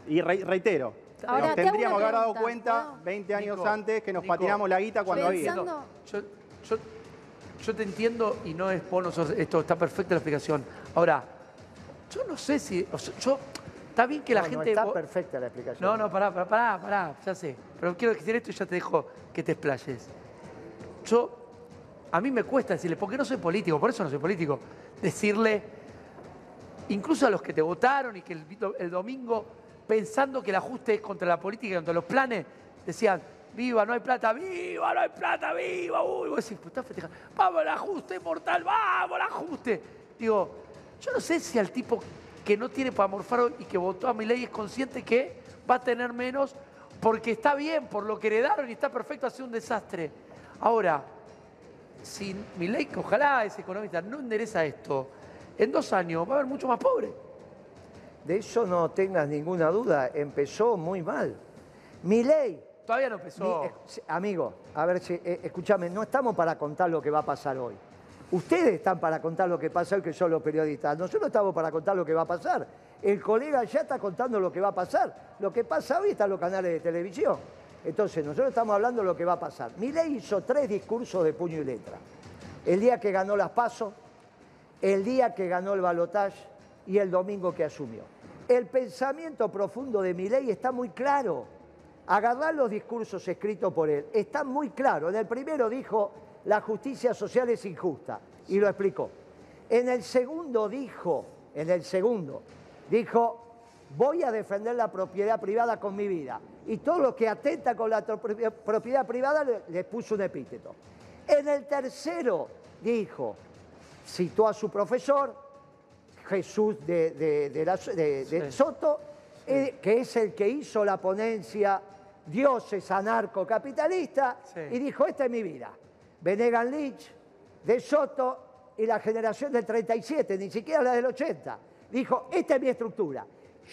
y reitero, nos tendríamos que haber dado cuenta 20 años antes que nos patinamos la guita cuando había. Yo te entiendo y no es por esto está perfecta la explicación. Ahora, yo no sé si. yo, está bien que la gente. No está perfecta la explicación. No, no, pará, pará, pará, ya sé. Pero quiero decir esto y ya te dejo que te explayes. Yo. A mí me cuesta decirle, porque no soy político, por eso no soy político, decirle, incluso a los que te votaron y que el, el domingo, pensando que el ajuste es contra la política y contra los planes, decían, viva, no hay plata, viva, no hay plata, viva, uy, vos decís, pues festejando, vamos al ajuste mortal, vamos al ajuste. Digo, yo no sé si al tipo que no tiene para morfar y que votó a mi ley es consciente que va a tener menos porque está bien, por lo que heredaron y está perfecto, hace un desastre. Ahora, si mi ley, que ojalá ese economista no endereza esto, en dos años va a haber mucho más pobre. De eso no tengas ninguna duda, empezó muy mal. Mi ley Todavía no empezó. amigo, a ver si, eh, escúchame, no estamos para contar lo que va a pasar hoy. Ustedes están para contar lo que pasa hoy, que son los periodistas. Nosotros estamos para contar lo que va a pasar. El colega ya está contando lo que va a pasar. Lo que pasa hoy está en los canales de televisión. Entonces, nosotros estamos hablando de lo que va a pasar. Milei hizo tres discursos de puño y letra. El día que ganó las PASO, el día que ganó el balotaje y el domingo que asumió. El pensamiento profundo de Milei está muy claro agarrar los discursos escritos por él. Está muy claro. En el primero dijo, la justicia social es injusta, y lo explicó. En el segundo dijo, en el segundo, dijo, voy a defender la propiedad privada con mi vida. Y todo lo que atenta con la propiedad privada le, puso un epíteto. En el tercero dijo, citó a su profesor, Jesús de, Soto, eh, que es el que hizo la ponencia Dios es anarcocapitalista y dijo, esta es mi vida. Venegan Lynch, De Soto y la generación del 37, ni siquiera la del 80. Dijo, esta es mi estructura.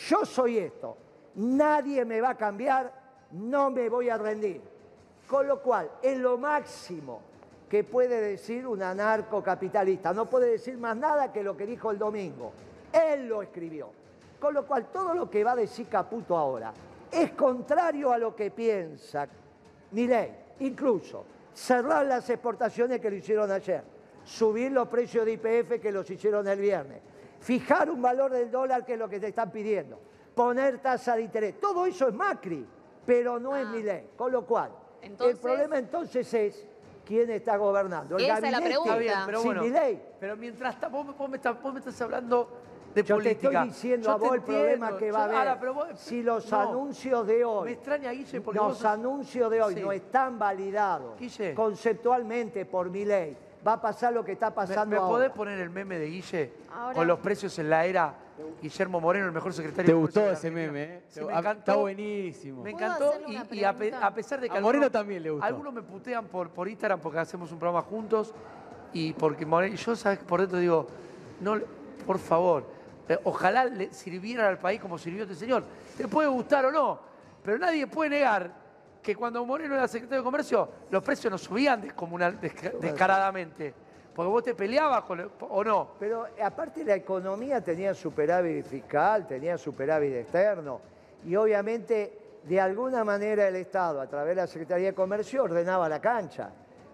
Yo soy esto. Nadie me va a cambiar, no me voy a rendir. Con lo cual, es lo máximo que puede decir un anarcocapitalista. No puede decir más nada que lo que dijo el domingo. Él lo escribió. Con lo cual, todo lo que va a decir Caputo ahora, es contrario a lo que piensa ley, Incluso cerrar las exportaciones que lo hicieron ayer, subir los precios de IPF que los hicieron el viernes, fijar un valor del dólar que es lo que te están pidiendo, poner tasa de interés. Todo eso es Macri, pero no es es ley. Con lo cual, el problema entonces es quién está gobernando. El esa es la pregunta. pero bueno, Pero mientras vos, me estás, vos me estás hablando de Yo política. te estoy diciendo Yo a te vos el problema entiendo. que va a haber. ahora, pero vos- si los no. anuncios de hoy. Me extraña, Guille, porque los vos anuncios de hoy Sí. no están validados Guille. conceptualmente por mi ley. Va a pasar lo que está ¿Me, pasando me ahora. podés poner el meme de Guille Ahora- con los precios en la era Guillermo Moreno, el mejor secretario Te gustó ese meme? ¿eh? Sí, me encantó. Está buenísimo. Me ¿Puedo encantó y, y a, pe- pregunta? a pesar de que A Moreno también le gustó. algunos me putean por, por Instagram porque hacemos un programa juntos y porque Moreno, yo sabes por dentro digo, no, por favor, eh, ojalá le sirviera al país como sirvió este señor. Te puede gustar o no, pero nadie puede negar que cuando Moreno era secretario de Comercio los precios no subían descomunal, desca- descaradamente. Porque vos te peleabas con, o no. Pero aparte la economía tenía superávit fiscal, tenía superávit externo y obviamente de alguna manera el Estado a través de la Secretaría de Comercio ordenaba la cancha.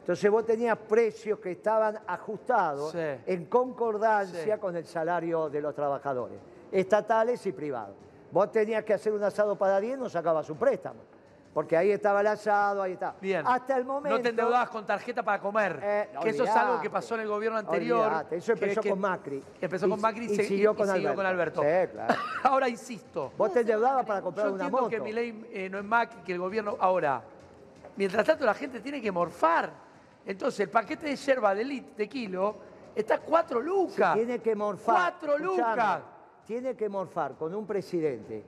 Entonces vos tenías precios que estaban ajustados Sí. en concordancia Sí. con el salario de los trabajadores, estatales y privados. Vos tenías que hacer un asado para 10, no sacabas un préstamo. Porque ahí estaba el asado, ahí está. Bien. Hasta el momento. No te endeudabas con tarjeta para comer. Eh, que eso es algo que pasó en el gobierno anterior. Olvidate, Eso empezó que- con Macri. Empezó con Macri y, se- siguió y con siguió con Alberto. Alberto. Sí, *laughs* claro. Ahora insisto. Vos te endeudabas para comprar Yo una entiendo moto. que mi ley eh, no es Macri, que el gobierno. Ahora, mientras tanto la gente tiene que morfar. Entonces, el paquete de yerba de, lit- de kilo está a 4 lucas. Tiene que morfar. 4 escuchame, lucas. Tiene que morfar con un presidente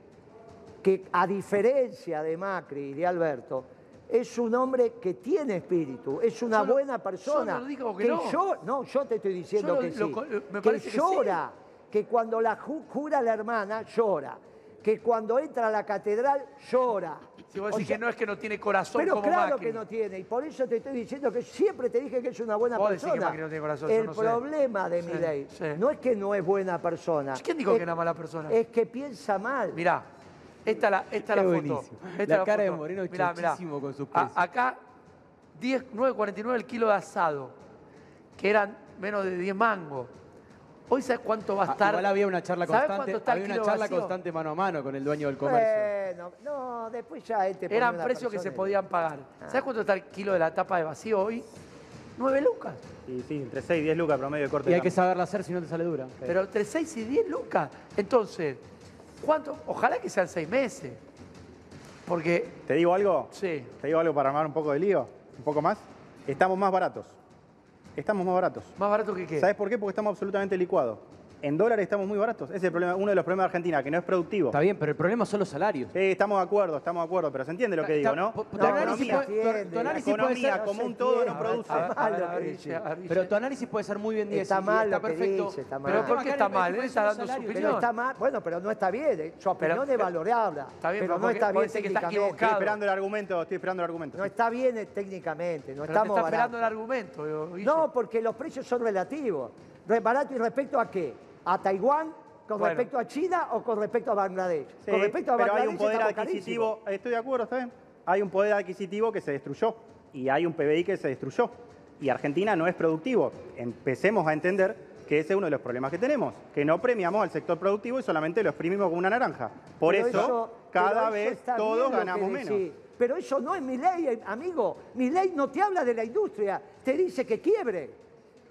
que, a diferencia de Macri y de Alberto, es un hombre que tiene espíritu, es una Yo no- buena persona. yo no digo que no. yo, no, yo te estoy diciendo Yo que lo sí. me que sí. llora, que cuando la ju- jura la hermana, llora. Que cuando entra a la catedral, llora. Si vos O decís sea, que no es que no tiene corazón Pero como claro Macri. que no tiene, y por eso te estoy diciendo que siempre te dije que es una buena Vos decís que persona. Macri no tiene corazón, El no sé. problema de mi ley sí. no es que no es buena persona. ¿Quién dijo es, que era mala persona? Es que piensa mal. Mirá, esta es la, esta es la foto. Esta La es cara de foto. Moreno Mirá, mirá. chochísimo con sus A- precios. acá, 10, 9.49 el kilo de asado, que eran menos de 10 mangos. Hoy sabes cuánto va a Ah, estar. Igual había una charla ¿Sabés constante, había una charla vacío? constante mano a mano con el dueño del comercio. Bueno, no, después ya este ponía Eran una precios que se y- podían pagar. Ah. ¿Sabes cuánto está el kilo de la tapa de vacío hoy? 9 lucas. Y sí, entre 6 y 10 lucas promedio de corte. Y hay que saberla hacer si no te sale dura. Pero entre 6 y 10 lucas. Entonces, ¿cuánto? Ojalá que sean 6 meses. Porque, ¿Te digo algo? sí, ¿Te digo algo para armar un poco de lío? ¿Un poco más? Estamos más baratos. Estamos más baratos. más barato que qué. ¿Sabes por qué? Porque estamos absolutamente licuados. En dólares estamos muy baratos. Ese es el problema, uno de los problemas de Argentina, que no es productivo. Está bien, pero el problema son los salarios. Sí, estamos de acuerdo, estamos de acuerdo, pero se entiende lo que digo, ¿no? Tu La análisis puede- tu puede como no un todo no produce. Pero tu análisis puede ser muy bien 10 Está mal está perfecto. dice, está mal. Pero ¿Pero por qué está mal? Él está dando su opinión. Pero está mal, bueno, pero no está bien. eh, Su opinión es valorable. Está bien, pero no está bien técnicamente. Estoy equivocado. esperando el argumento, estoy esperando el argumento. No está bien eh, técnicamente, no estamos está esperando el argumento. No, porque los precios son relativos. Re- ¿Barato y respecto a qué? ¿A Taiwán? ¿Con Bueno. respecto a China o con respecto a Bangladesh? Sí, con respecto a pero hay Bangladesh un poder adquisitivo, estoy de acuerdo, está bien. Hay un poder adquisitivo que se destruyó y hay un PBI que se destruyó. Y Argentina no es productivo. Empecemos a entender que ese es uno de los problemas que tenemos, que no premiamos al sector productivo y solamente lo exprimimos como una naranja. Por Pero eso, cada vez todos ganamos menos. Pero eso no es mi ley, eh, amigo. Mi ley no te habla de la industria, te dice que quiebre.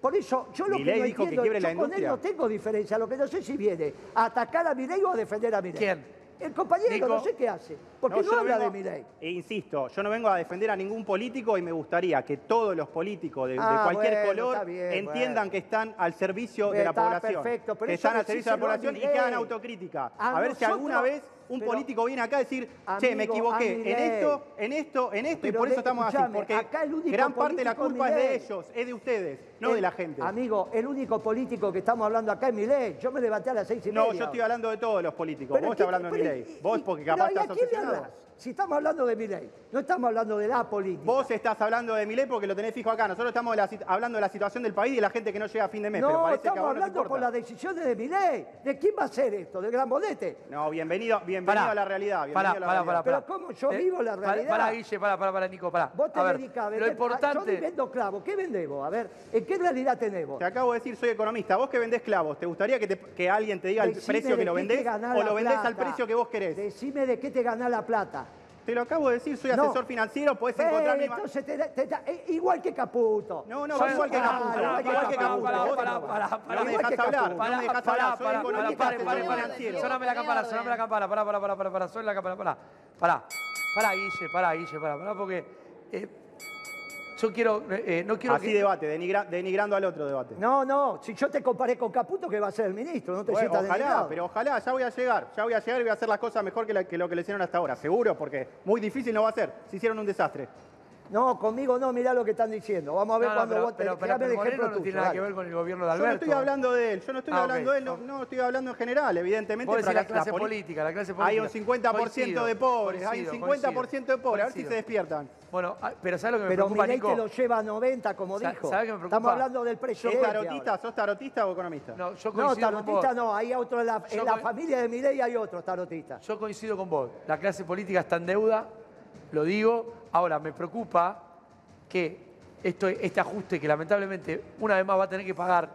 Por eso, yo lo que Milei no dijo que entiendo, quiebre yo la con él industria. no tengo diferencia. Lo que no sé si viene a atacar a mi ley o a defender a mi ley. ¿Quién? El compañero, Nico. no sé qué hace. Porque no, yo habla vengo- de mi ley. E insisto, yo no vengo a defender a ningún político y me gustaría que todos los políticos de, de Ah, cualquier bueno, color bien, entiendan bueno. que están al servicio de la población. perfecto, pero que están al servicio de la población y Milei. que hagan autocrítica. A A, ver si alguna vez un pero- político viene acá a decir, che, me equivoqué en Milei. esto, en esto, en esto y por eso estamos así. Porque acá el único gran parte de la culpa es de Milei. ellos, es de ustedes, no El- de la gente. Amigo, el único político que estamos hablando acá es mi ley. Yo me levanté a las seis y No, media. yo estoy hablando de todos los políticos. Pero Vos ¿qué- estás hablando de mi pero ley. y- Vos porque capaz ¿y a estás obsesionado. Si estamos hablando de mi ley, no estamos hablando de la política. Vos estás hablando de mi ley porque lo tenés fijo acá. Nosotros estamos de la sit- hablando de la situación del país y de la gente que no llega a fin de mes. pero no, que a estamos vos no hablando por las decisiones de mi ley. ¿De quién va a ser esto? ¿De Gran Bonete? No, bienvenido, bienvenido Pará. a la realidad. Bienvenido Pará, a la pará, realidad. pará, Pero ¿cómo yo vivo la realidad? Pará, Guille, pará, pará, pará, Nico, pará. Vos te A ver, dedicás a Lo vender. Ah, Yo importante... ni vendo clavos. ¿Qué vendemos? A ver, ¿en qué realidad tenemos? Te acabo de decir, soy economista. Vos que vendés clavos, ¿te gustaría que, te- que alguien te diga el precio que lo vendés o lo vendés al precio que vos querés? Decime de qué te ganás la plata. Te lo acabo de decir, soy asesor financiero, podés encontrar mi... Entonces, eh, igual que Caputo. No, no, igual que Caputo. Igual que Caputo. No me dejás hablar, no me dejás hablar. Soy economista financiero. Soname la cámara, soname la cámara. Pará, pará, pará, pará, pará, la cámara, pará. Pará, pará, Guille, pará, Guille, pará, pará, porque... Eh, yo quiero, eh, no quiero Así debate, denigrando al otro debate. No, no, si yo te comparé con Caputo, que va a ser el ministro, no te bueno, Ojalá, pero ojalá, ya voy a llegar, ya voy a llegar y voy a hacer las cosas mejor que, que lo que le hicieron hasta ahora, seguro, porque muy difícil no va a ser, si hicieron un desastre. No, conmigo no, mirá lo que están diciendo. Vamos a ver cuando no, pero, pero, pero, no tiene nada que ver con el gobierno de Alberto. Yo no estoy hablando de él, yo no estoy ah, hablando de él, no, estoy hablando en general, evidentemente. Vos la clase política, la clase política. Hay un 50% de pobres, hay un 50% de pobres, a ver si se despiertan. Bueno, ah, pero ¿sabes lo que me pero preocupa, Nico? Pero lo lleva a 90, como dijo. ¿Sabes qué me preocupa? Estamos hablando del presidente. ¿Sos tarotista, ¿Sos tarotista o economista? No, yo coincido no tarotista no, hay otro, en la, en la familia de Milei hay otros tarotistas. Yo coincido con vos, la clase política está en deuda, lo digo. Ahora, me preocupa que esto, este ajuste que lamentablemente una vez más va a tener que pagar.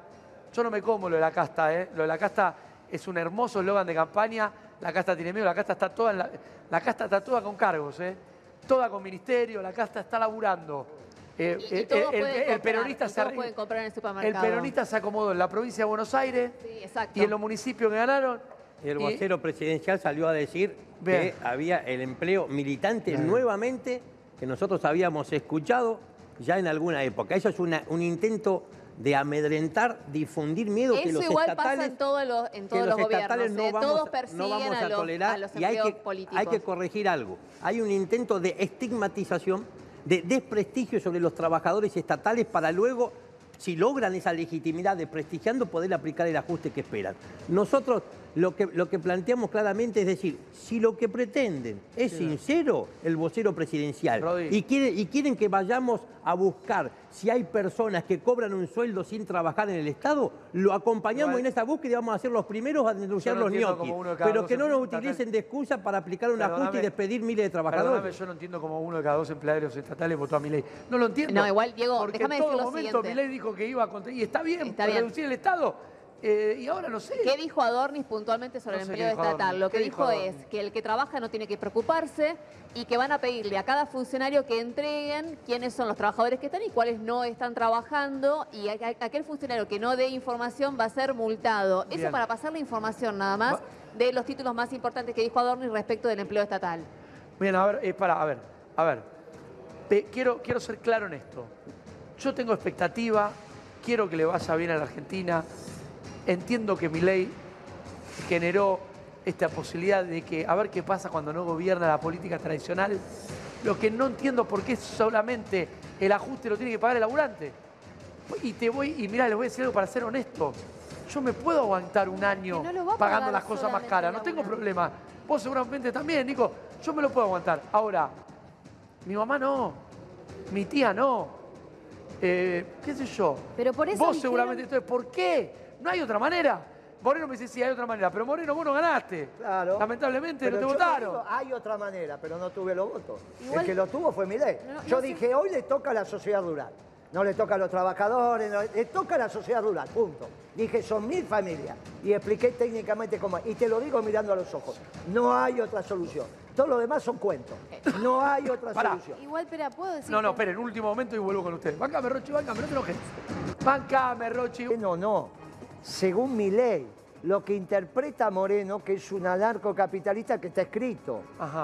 Yo no me como lo de la casta, ¿eh? Lo de la casta es un hermoso eslogan de campaña. La casta tiene miedo, la casta está toda, la, la, casta está toda con cargos, ¿eh? Toda con ministerio, la casta está laburando. Eh, eh, el, peronista se el, peronista se acomodó en la provincia de Buenos Aires y en los municipios que ganaron. El vocero presidencial salió a decir que había el empleo militante nuevamente que nosotros habíamos escuchado ya en alguna época. Eso es un intento de amedrentar, difundir miedo que los igual estatales, pasa en, todos los, en todos los, gobiernos. No, ¿eh? vamos, todos persiguen no vamos a, tolerar los, y hay que, políticos. hay que corregir algo. Hay un intento de estigmatización, de desprestigio sobre los trabajadores estatales para luego si logran esa legitimidad de prestigiando, poder aplicar el ajuste que esperan. Nosotros lo que, lo que planteamos claramente es decir, si lo que pretenden es sincero, el vocero presidencial, y, y quieren que vayamos a buscar si hay personas que cobran un sueldo sin trabajar en el Estado, lo acompañamos en esa búsqueda y vamos a ser los primeros a denunciar los ñoquis. Pero que no nos utilicen de excusa para aplicar un ajuste y despedir miles de trabajadores. yo no entiendo cómo uno de cada dos empleados estatales votó a mi ley. No lo entiendo. No, igual, Diego, porque déjame en todo decir lo momento mi ley dijo que iba a contra... Y está bien, está bien. reducir el Estado eh, y ahora no sé. ¿Qué dijo Adornis puntualmente sobre el empleo estatal? Lo que dijo, es que el que trabaja no tiene que preocuparse y que van a pedirle a cada funcionario que entreguen quiénes son los trabajadores que están y cuáles no están trabajando y aquel funcionario que no dé información va a ser multado. Eso para pasar la información nada más de los títulos más importantes que dijo Adornis respecto del empleo estatal. Bien, a ver, para, a ver, a ver. quiero, quiero ser claro en esto. Yo tengo expectativa, quiero que le vaya bien a la Argentina, Entiendo que mi ley generó esta posibilidad de que a ver qué pasa cuando no gobierna la política tradicional. Lo que no entiendo por qué solamente el ajuste lo tiene que pagar el laburante. Y te voy, y mira, les voy a decir algo para ser honesto. Yo me puedo aguantar un año pagando las cosas más caras, no tengo problema. Vos seguramente también, Nico. Yo me lo puedo aguantar. Ahora, mi mamá no, mi tía no. Eh, ¿Qué sé yo? Pero por eso Vos seguramente. Entonces, ¿por qué? No hay otra manera. Moreno me dice, sí, hay otra manera. Pero Moreno, vos no ganaste. Claro. Lamentablemente no te votaron. hay otra manera, pero no tuve los votos. El que lo tuvo fue mi yo dije, hoy le toca a la sociedad rural. No le toca a los trabajadores, le toca a la sociedad rural, punto. Dije, son mil familias. Y expliqué técnicamente cómo. Y te lo digo mirando a los ojos. No hay otra solución. Todo lo demás son cuentos. No hay otra solución. Igual, pero ¿puedo decir? No, no, espera, en último momento y vuelvo con ustedes. Bancame, Rochi, bancame, no te enojes. Bancame, Rochi. No, no según mi ley, lo que interpreta Moreno, que es un anarcocapitalista que está escrito.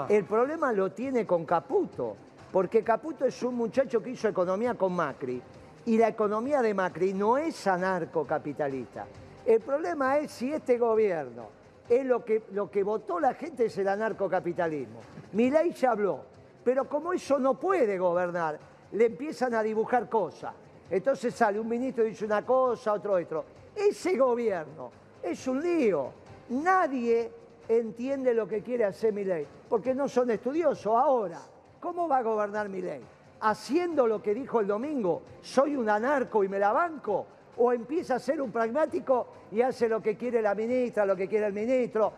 El problema lo tiene con Caputo, porque Caputo es un muchacho que hizo economía con Macri, y la economía de Macri no es anarcocapitalista. El problema es si este gobierno es lo que, lo que votó la gente es el anarcocapitalismo. Mi ley ya habló, pero como eso no puede gobernar, le empiezan a dibujar cosas. Entonces sale un ministro y dice una cosa, otro otro. Ese gobierno es un lío. Nadie entiende lo que quiere hacer mi ley, porque no son estudiosos. Ahora, ¿cómo va a gobernar mi ley? ¿Haciendo lo que dijo el domingo? ¿Soy un anarco y me la banco? ¿O empieza a ser un pragmático y hace lo que quiere la ministra, lo que quiere el ministro?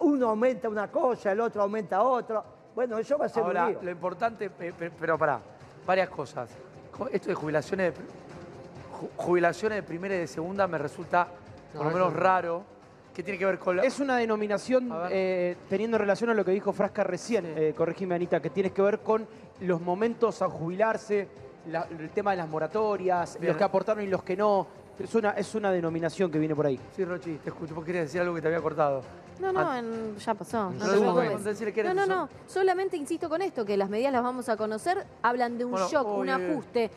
Uno aumenta una cosa, el otro aumenta otra. Bueno, eso va a ser un lío. lo importante, pero para, varias cosas. Esto de jubilaciones jubilaciones de primera y de segunda me resulta por lo menos raro. ¿Qué tiene que ver con la... Es una denominación eh, teniendo relación a lo que dijo Frasca recién, eh, corregime Anita, que tiene que ver con los momentos a jubilarse, el tema de las moratorias, los que aportaron y los que no. Es una, es una denominación que viene por ahí. Sí, Rochi, te escucho. Vos querías decir algo que te había cortado. No, no, ya pasó. No, no, no, Solamente insisto con esto, que las medidas las vamos a conocer. Hablan de un shock, un ajuste.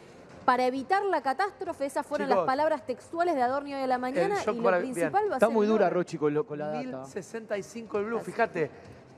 Para evitar la catástrofe, esas fueron las palabras textuales de Adornio de la mañana y lo principal va a ser... Está muy dura, Rochi, con, la data. 1065 el blue, fíjate.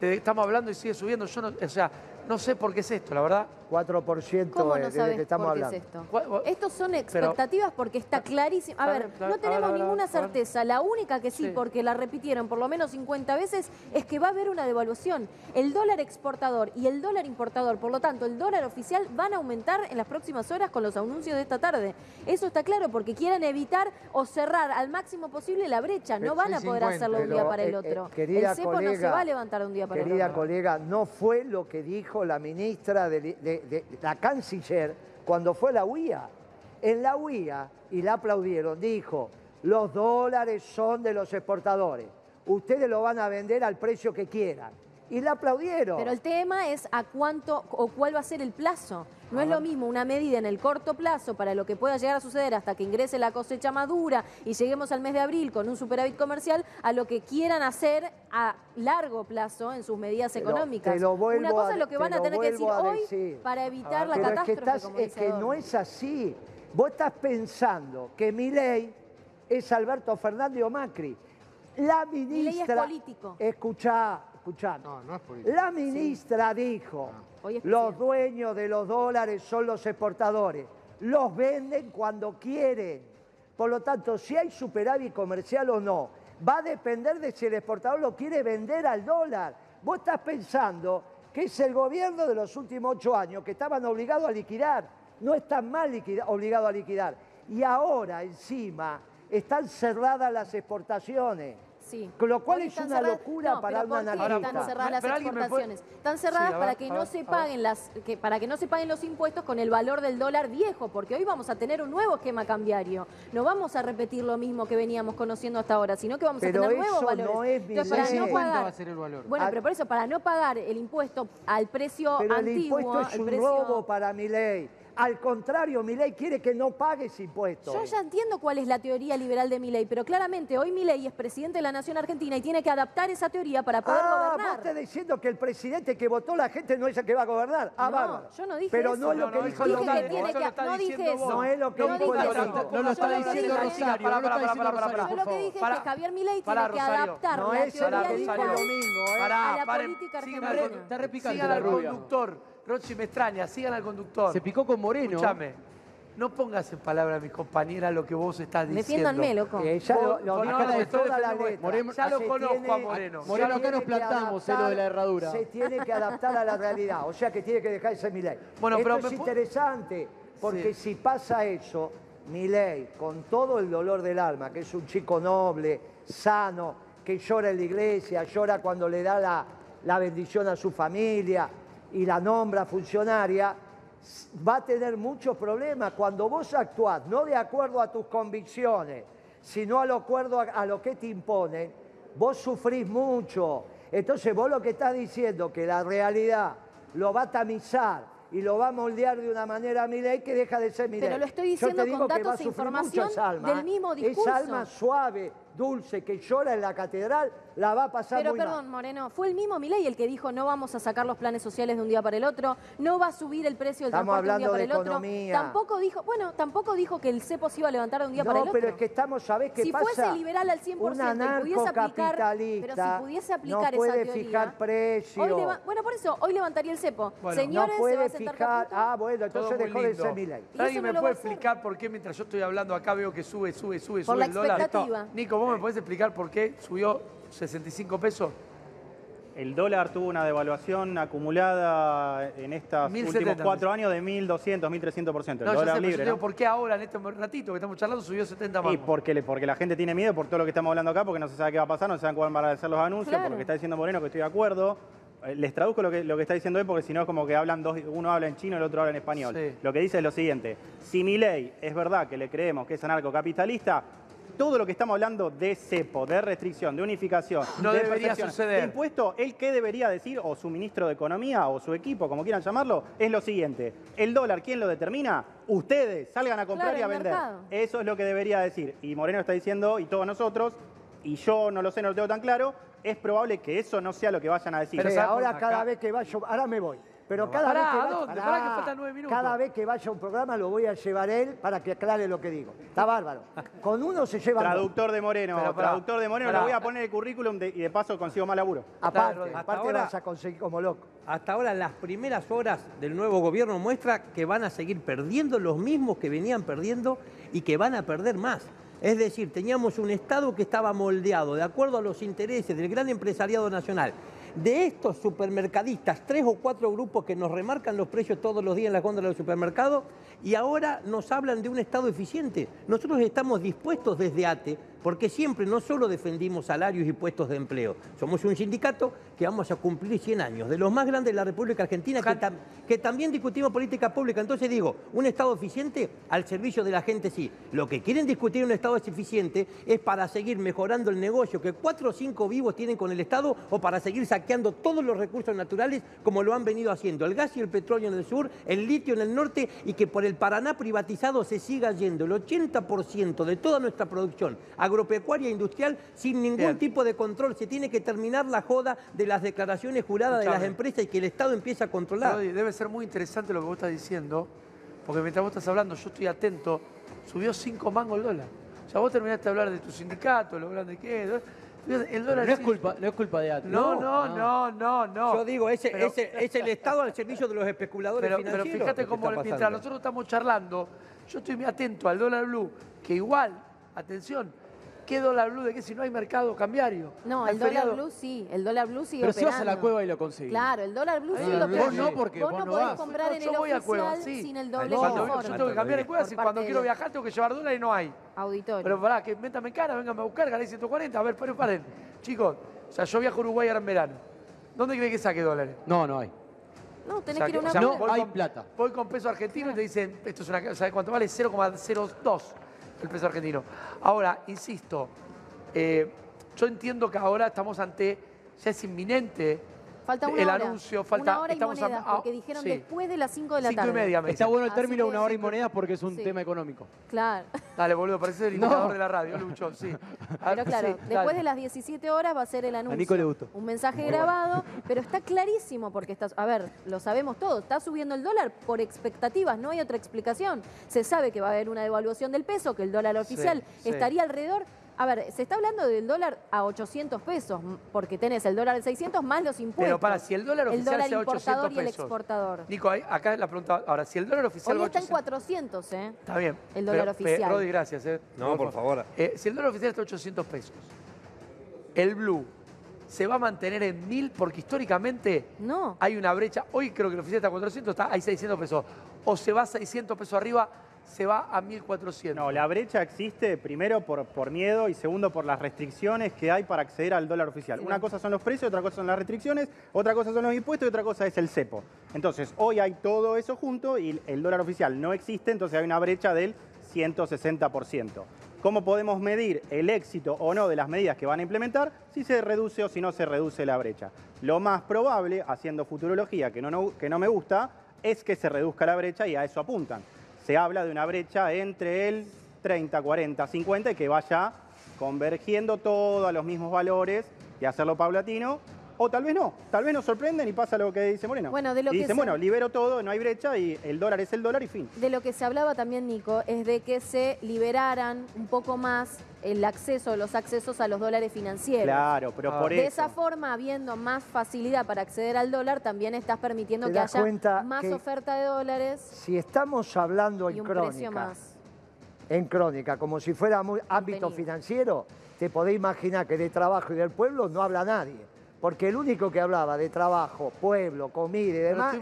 estamos hablando y sigue subiendo. Yo no, o sea, no sé por qué es esto, la verdad. 4% ¿Cómo no sabes estamos por qué hablando. es esto? Estos son expectativas porque está clarísimo. A, ver, no tenemos ninguna certeza. La única que sí, porque la repitieron por lo menos 50 veces, es que va a haber una devaluación. El dólar exportador y el dólar importador, por lo tanto, el dólar oficial van a aumentar en las próximas horas con los anuncios de esta tarde. Eso está claro porque quieren evitar o cerrar al máximo posible la brecha. No van a poder hacerlo de un día para el eh, eh, otro. el cepo no se va a levantar de un día para el otro. Querida colega, no fue lo que dijo la ministra, de, la canciller, cuando fue la UIA. En la UIA, y la aplaudieron, dijo, los dólares son de los exportadores. Ustedes lo van a vender al precio que quieran y la aplaudieron. Pero el tema es a cuánto o cuál va a ser el plazo. No es lo mismo una medida en el corto plazo para lo que pueda llegar a suceder hasta que ingrese la cosecha madura y lleguemos al mes de abril con un superávit comercial a lo que quieran hacer a largo plazo en sus medidas económicas. una cosa es lo que van a tener que decir hoy para evitar la catástrofe. Es que, no es así. Vos estás pensando que mi ley es Alberto Fernández o Macri. La ministra... Mi ley es político. Escuchá, no, no es La ministra dijo, los dueños de los dólares son los exportadores. Los venden cuando quieren. Por lo tanto, si hay superávit comercial o no, va a depender de si el exportador lo quiere vender al dólar. Vos estás pensando que es el gobierno de los últimos ocho años que estaban obligados a liquidar. No están mal obligados a liquidar. Y ahora, encima, están cerradas las exportaciones. Con lo cual es una locura para una analista. Están cerradas las exportaciones. Están cerradas para que no se paguen las, que, para que no se paguen los impuestos con el valor del dólar viejo, porque hoy vamos a tener un nuevo esquema cambiario. No vamos a repetir lo mismo que veníamos conociendo hasta ahora, sino que vamos a tener nuevos valores. No es Entonces, para no pagar, va a ser el valor? Bueno, pero por eso, para no pagar el impuesto al precio pero antiguo. El impuesto es un robo para mi ley. Al contrario, Milei quiere que no pagues impuestos. Yo ya entiendo cuál es la teoría liberal de Milei, pero claramente hoy Milei es presidente de la Nación Argentina y tiene que adaptar esa teoría para poder ah, gobernar. vos estás diciendo que el presidente que votó la gente no es el que va a gobernar. Ah, no, yo no dije pero eso. no es lo que dijo dije que tiene que, No dije eso. No es lo que dijo No lo está diciendo Rosario. No lo está diciendo Rosario, Yo lo que dije es que Javier Milei tiene que adaptar la teoría liberal ¿eh? a la política argentina. Está repicando la rubia. conductor. Rochi, me extraña, sigan al conductor. Se picó con Moreno. Escúchame, no pongas en palabras a mis compañeras lo que vos estás diciendo. Defiéndanme, loco. Eh, ya lo, lo de toda la letra. Moreno, ya lo conozco a Moreno. Moreno, acá nos plantamos en lo de la herradura. Se tiene que adaptar a la realidad, o sea que tiene que dejar ese Milei. Bueno, Esto pero es interesante, porque si pasa eso, Milei, con todo el dolor del alma, que es un chico noble, sano, que llora en la iglesia, llora cuando le da la, la bendición a su familia, y la nombra funcionaria, va a tener muchos problemas. Cuando vos actuás no de acuerdo a tus convicciones, sino a lo acuerdo a, lo que te imponen, vos sufrís mucho. Entonces vos lo que estás diciendo, que la realidad lo va a tamizar y lo va a moldear de una manera a mi ley que deja de ser mi Pero lo estoy diciendo con datos e información del mismo discurso. Es alma suave, dulce, que llora en la catedral, la va a pasar Pero perdón, Moreno, fue el mismo Milei el que dijo no vamos a sacar los planes sociales de un día para el otro, no va a subir el precio del transporte de un día para el otro. Tampoco dijo, bueno, tampoco dijo que el cepo se iba a levantar de un día para el otro. No, pero es que estamos, ¿sabés qué si pasa? Si fuese liberal al 100% y pudiese aplicar, pero si pudiese aplicar no puede esa teoría, fijar precios. bueno, por eso, hoy levantaría el cepo. Señores, no puede se va a fijar, ah, bueno, entonces dejó de ser Milei. ¿Alguien me puede explicar por qué mientras yo estoy hablando acá veo que sube, sube, sube, sube el dólar? Nico, ¿vos me podés explicar por qué subió 65 pesos? El dólar tuvo una devaluación acumulada en estos últimos cuatro años de 1.200, 1.300%. El no, dólar sé, libre, ¿no? ¿Por qué ahora, en este ratito que estamos charlando, subió 70 más? Y porque, porque la gente tiene miedo por todo lo que estamos hablando acá, porque no se sabe qué va a pasar, no se saben cuándo van a hacer los anuncios, porque está diciendo Moreno que estoy de acuerdo. Eh, les traduzco lo que, lo que está diciendo él, porque si no es como que hablan dos, uno habla en chino y el otro habla en español. Lo que dice es lo siguiente, si mi ley es verdad que le creemos que es anarcocapitalista, todo lo que estamos hablando de cepo, de restricción, de unificación, no de debería suceder. de impuesto, ¿el qué debería decir, o su ministro de Economía, o su equipo, como quieran llamarlo, es lo siguiente. El dólar, ¿quién lo determina? Ustedes, salgan a comprar y a vender. Eso es lo que debería decir. Y Moreno está diciendo, y todos nosotros, y yo no lo sé, no lo tengo tan claro, es probable que eso no sea lo que vayan a decir. Pero ahora cada vez que vaya, ahora me voy. Pero cada, vez que vaya, ¿dónde? Pará, que faltan nueve minutos. cada vez que vaya a un programa lo voy a llevar él para que aclare lo que digo. Está bárbaro. Con uno se lleva. Traductor de Moreno, traductor de Moreno, le voy a poner el currículum y de paso consigo más laburo. Aparte, aparte vas a conseguir como loco. Hasta ahora las primeras horas del nuevo gobierno muestra que van a seguir perdiendo los mismos que venían perdiendo y que van a perder más. Es decir, teníamos un Estado que estaba moldeado de acuerdo a los intereses del gran empresariado nacional de estos supermercadistas, tres o cuatro grupos que nos remarcan los precios todos los días en la góndola del supermercado, y ahora nos hablan de un Estado eficiente. Nosotros estamos dispuestos desde ATE porque siempre no solo defendimos salarios y puestos de empleo, somos un sindicato que vamos a cumplir 100 años, de los más grandes de la República Argentina, que, también discutimos política pública. Entonces digo, un Estado eficiente al servicio de la gente sí. Lo que quieren discutir un Estado eficiente es para seguir mejorando el negocio que cuatro o cinco vivos tienen con el Estado o para seguir saqueando todos los recursos naturales como lo han venido haciendo, el gas y el petróleo en el sur, el litio en el norte y que por el Paraná privatizado se siga yendo el 80% de toda nuestra producción agropecuaria industrial sin ningún tipo de control. Se tiene que terminar la joda de las declaraciones juradas de las empresas y que el Estado empiece a controlar. debe ser muy interesante lo que vos estás diciendo, porque mientras vos estás hablando, yo estoy atento, subió cinco mangos el dólar. O sea, vos terminaste de hablar de tu sindicato, lo es. El dólar no, es culpa, no es culpa de ATE. No, no, no, no, no. Yo digo, *laughs* ese, es el Estado al servicio de los especuladores pero, financieros. Pero fíjate cómo mientras nosotros estamos charlando, yo estoy muy atento al dólar blue, que igual, atención, ¿Qué dólar blue de qué si no hay mercado cambiario? No, el dólar blue sí, el dólar blue sigue Pero si vas a la cueva y lo conseguís. Claro, el dólar blue sí lo Vos no, porque vos, no, podés comprar en el voy oficial a cueva, sí. sin el doble cuando, Yo tengo que cambiar de cueva, si cuando quiero viajar tengo que llevar dólares y no hay. Auditorio. Pero pará, que métame cara, venga a buscar, gané 140. A ver, paren, paren. Chicos, o sea, yo viajo a Uruguay ahora en verano. ¿Dónde cree que saque dólares? No, no hay. No, tenés que ir a una No hay plata. Voy con peso argentino y te dicen, esto es una, ¿sabes cuánto vale? 0,02 el peso argentino. Ahora, insisto, eh, yo entiendo que ahora estamos ante, ya es inminente Falta una el hora. anuncio, falta. Una hora y estamos monedas, porque dijeron después de las 5 de la tarde. y media, Está bueno el término una hora y monedas porque es un tema económico. Claro. Dale, boludo, parece el *laughs* imitador de la radio, Lucho, sí. Pero claro, después de las 17 horas va a ser el anuncio. A Nico le gustó. Un mensaje grabado, pero está clarísimo porque está, a ver, lo sabemos todos, está subiendo el dólar por expectativas, no hay otra explicación. Se sabe que va a haber una devaluación del peso, que el dólar oficial estaría alrededor a ver, se está hablando del dólar a 800 pesos, porque tenés el dólar de 600 más los impuestos. Pero para, si el dólar oficial el sea 800 y el exportador. Nico, acá la pregunta, ahora, si el dólar oficial... Hoy está en 400, ¿eh? Está bien. El dólar oficial. Rodi, gracias, ¿eh? No, por favor. Eh, si el dólar oficial está a 800 pesos, el blue se va a mantener en 1000 porque históricamente no. hay una brecha. Hoy creo que el oficial está a 400, está, hay 600 pesos. O se va a 600 pesos arriba se va a 1.400. No, la brecha existe primero por, por miedo y segundo por las restricciones que hay para acceder al dólar oficial. Una cosa son los precios, otra cosa son las restricciones, otra cosa son los impuestos y otra cosa es el cepo. Entonces, hoy hay todo eso junto y el dólar oficial no existe, entonces hay una brecha del 160%. ¿Cómo podemos medir el éxito o no de las medidas que van a implementar si se reduce o si no se reduce la brecha? Lo más probable, haciendo futurología, que no, que no me gusta, es que se reduzca la brecha y a eso apuntan se habla de una brecha entre el 30, 40, 50 y que vaya convergiendo todo a los mismos valores y hacerlo paulatino. O tal vez no, tal vez nos sorprenden y pasa lo que dice Moreno. Bueno, de lo y dicen, bueno, libero todo, no hay brecha y el dólar es el dólar y fin. De lo que se hablaba también, Nico, es de que se liberaran un poco más el acceso, los accesos a los dólares financieros. Claro, pero ah. por eso. De esa forma, habiendo más facilidad para acceder al dólar, también estás permitiendo que haya más oferta de dólares. Si estamos hablando en crónica, en crónica, como si fuera ámbito financiero, te podés imaginar que de trabajo y del pueblo no habla nadie porque el único que hablaba de trabajo, pueblo, comida y demás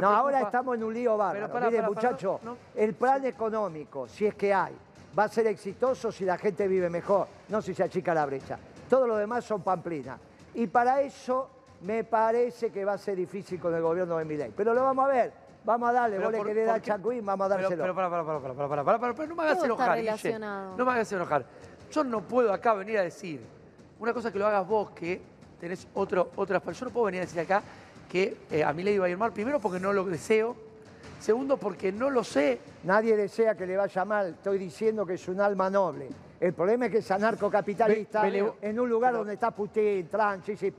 No, ahora estamos en un lío bárbaro. Mire, para, muchacho, el plan económico, si es que hay, va a ser exitoso si la gente vive mejor, no si se achica la brecha. Todo lo demás son pamplinas. Y para eso me parece que va a ser difícil con el gobierno de Milei. Pero lo vamos a ver. Vamos a darle, vos le querés dar Chacuín, vamos a dárselo. Pero, pero, para, para, para, para, para, para, para, no me hagas enojar, Guille. No me hagas enojar. Yo no puedo acá venir a decir una cosa que lo hagas vos que tenés otro, otras Yo no puedo venir a decir acá que eh, a mí le iba a ir mal, primero porque no lo deseo, segundo porque no lo sé. Nadie desea que le vaya mal, estoy diciendo que es un alma noble. El problema es que es anarcocapitalista en un lugar donde está Putin, Trump, Xi.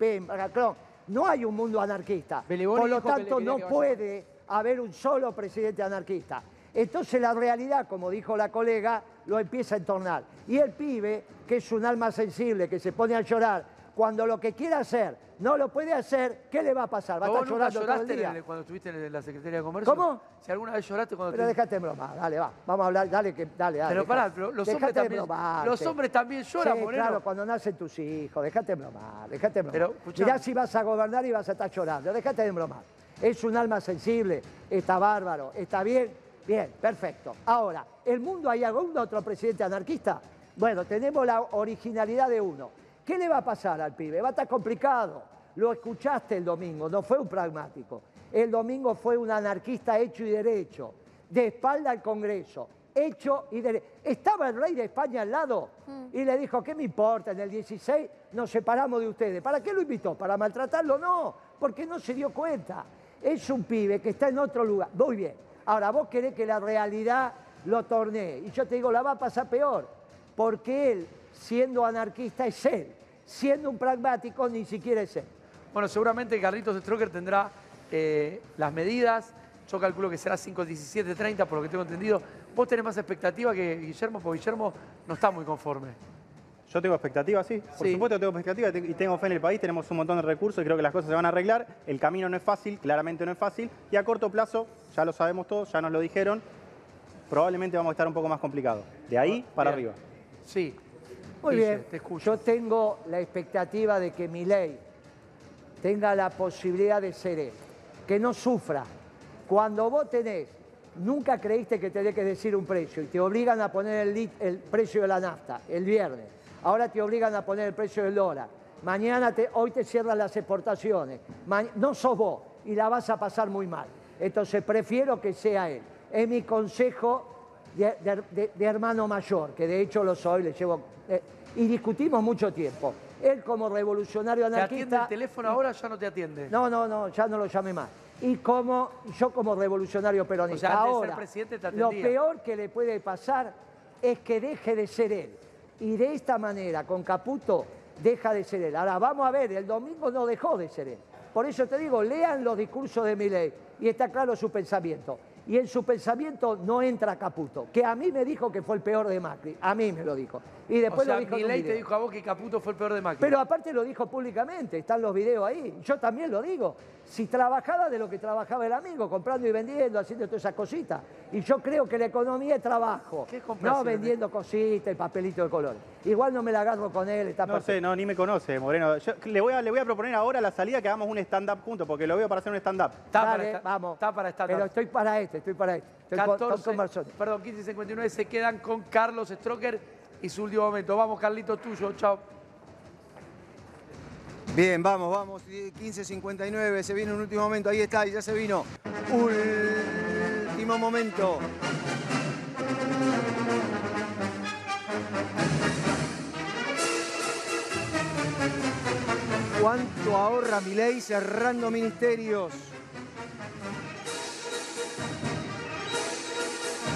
No hay un mundo anarquista. Por lo tanto, no puede haber un solo presidente anarquista. Entonces la realidad, como dijo la colega, lo empieza a entornar. Y el pibe, que es un alma sensible, que se pone a llorar, cuando lo que quiere hacer no lo puede hacer, ¿qué le va a pasar? ¿Va a estar llorando todo el día? cuando estuviste en la Secretaría de Comercio? ¿Cómo? Si alguna vez lloraste cuando Pero déjate broma, dale, va. Vamos a hablar, dale, que, dale, dale. Pero pará, los, hombres también, los hombres también lloran, sí, claro, cuando nacen tus hijos, déjate bromar, déjate bromar. Pero, Mirá si vas a gobernar y vas a estar llorando, déjate de bromar. Es un alma sensible, está bárbaro, está bien, bien, perfecto. Ahora, ¿el mundo hay algún otro presidente anarquista? Bueno, tenemos la originalidad de uno. ¿Qué le va a pasar al pibe? Va a estar complicado. Lo escuchaste el domingo, no fue un pragmático. El domingo fue un anarquista hecho y derecho, de espalda al Congreso, hecho y derecho. Estaba el rey de España al lado y le dijo, ¿qué me importa? En el 16 nos separamos de ustedes. ¿Para qué lo invitó? ¿Para maltratarlo? No, porque no se dio cuenta. Es un pibe que está en otro lugar. Muy bien. Ahora, vos querés que la realidad lo tornee. Y yo te digo, la va a pasar peor. Porque él, siendo anarquista, es él. Siendo un pragmático, ni siquiera es él. Bueno, seguramente Carlitos Stroker tendrá eh, las medidas. Yo calculo que será 5.17.30, por lo que tengo entendido. ¿Vos tenés más expectativa que Guillermo? Porque Guillermo no está muy conforme. Yo tengo expectativas, sí. Por supuesto tengo expectativas y tengo fe en el país. Tenemos un montón de recursos y creo que las cosas se van a arreglar. El camino no es fácil, claramente no es fácil. Y a corto plazo, ya lo sabemos todos, ya nos lo dijeron, probablemente vamos a estar un poco más complicados. De ahí para arriba. Sí. Muy bien. Te Yo tengo la expectativa de que mi ley tenga la posibilidad de ser él. Que no sufra. Cuando vos tenés nunca creíste que tenés que decir un precio y te obligan a poner el, el, precio de la nafta el viernes ahora te obligan a poner el precio del dólar, mañana te, hoy te cierran las exportaciones, no sos vos y la vas a pasar muy mal. Entonces prefiero que sea él. Es mi consejo de, hermano mayor, que de hecho lo soy, le llevo... Eh, y discutimos mucho tiempo. Él como revolucionario anarquista... ¿Te atiende el teléfono ahora ya no te atiende? No, no, no, ya no lo llame más. Y como yo como revolucionario peronista. ahora, presidente te lo peor que le puede pasar es que deje de ser él y de esta manera, con Caputo, deja de ser él. Ahora, vamos a ver, el domingo no dejó de ser él. Por eso te digo, lean los discursos de Milei y está claro su pensamiento y en su pensamiento no entra Caputo, que a mí me dijo que fue el peor de Macri, a mí me lo dijo. Y después lo dijo te dijo a vos que Caputo fue el peor de Macri. Pero aparte lo dijo públicamente, están los videos ahí. Yo también lo digo. Si trabajaba de lo que trabajaba el amigo, comprando y vendiendo, haciendo todas esas cositas. Y yo creo que la economía es trabajo. ¿Qué no vendiendo cositas, el papelito de color. Igual no me la agarro con él. Está no sé, no, ni me conoce, Moreno. le, voy a, le voy a proponer ahora la salida que hagamos un stand-up juntos, porque lo veo para hacer un stand-up. vamos. Está para stand-up. Pero estoy para este estoy para esto. Estoy 14, con, perdón, 15.59 se quedan con Carlos Stroker y su último momento. Vamos, Carlito, tuyo. Chao. Bien, vamos, vamos. 15.59, se viene un último momento. Ahí está, ya se vino. Último momento. ¿Cuánto ahorra mi ley cerrando ministerios?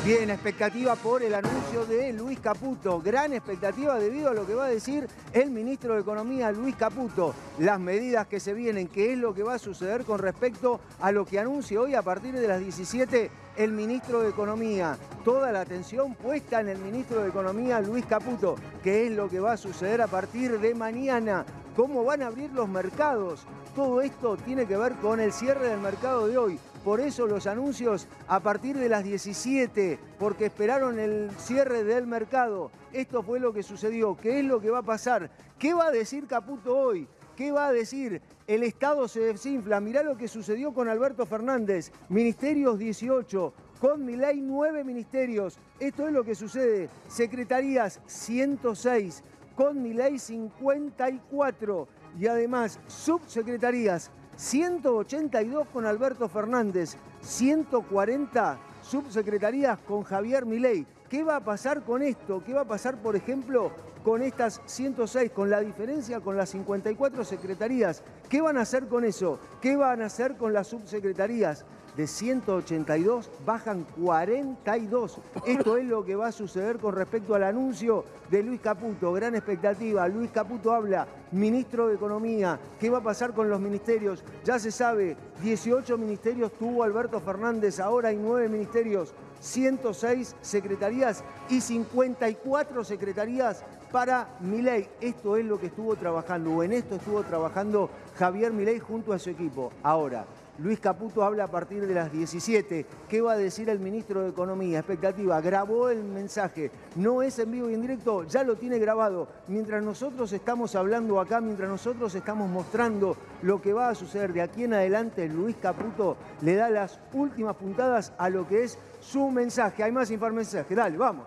Bien, expectativa por el anuncio de Luis Caputo. Gran expectativa debido a lo que va a decir el ministro de Economía, Luis Caputo. Las medidas que se vienen, qué es lo que va a suceder con respecto a lo que anuncia hoy a partir de las 17 el ministro de Economía. Toda la atención puesta en el ministro de Economía, Luis Caputo. ¿Qué es lo que va a suceder a partir de mañana? ¿Cómo van a abrir los mercados? Todo esto tiene que ver con el cierre del mercado de hoy. Por eso los anuncios a partir de las 17, porque esperaron el cierre del mercado. Esto fue lo que sucedió. ¿Qué es lo que va a pasar? ¿Qué va a decir Caputo hoy? ¿Qué va a decir? El Estado se desinfla. Mirá lo que sucedió con Alberto Fernández. Ministerios 18, con mi ley 9 ministerios. Esto es lo que sucede. Secretarías 106, con mi ley 54 y además subsecretarías 182 con Alberto Fernández, 140 subsecretarías con Javier Milei. ¿Qué va a pasar con esto? ¿Qué va a pasar, por ejemplo, con estas 106, con la diferencia con las 54 secretarías? ¿Qué van a hacer con eso? ¿Qué van a hacer con las subsecretarías? De 182 bajan 42. Esto es lo que va a suceder con respecto al anuncio de Luis Caputo. Gran expectativa. Luis Caputo habla, ministro de Economía. ¿Qué va a pasar con los ministerios? Ya se sabe, 18 ministerios tuvo Alberto Fernández, ahora hay 9 ministerios, 106 secretarías y 54 secretarías para Milei. Esto es lo que estuvo trabajando, o en esto estuvo trabajando Javier Milei junto a su equipo. Ahora, Luis Caputo habla a partir de las 17. ¿Qué va a decir el ministro de Economía? Expectativa, grabó el mensaje. No es en vivo y en directo, ya lo tiene grabado. Mientras nosotros estamos hablando acá, mientras nosotros estamos mostrando lo que va a suceder de aquí en adelante, Luis Caputo le da las últimas puntadas a lo que es su mensaje. Hay más informes. Dale, vamos.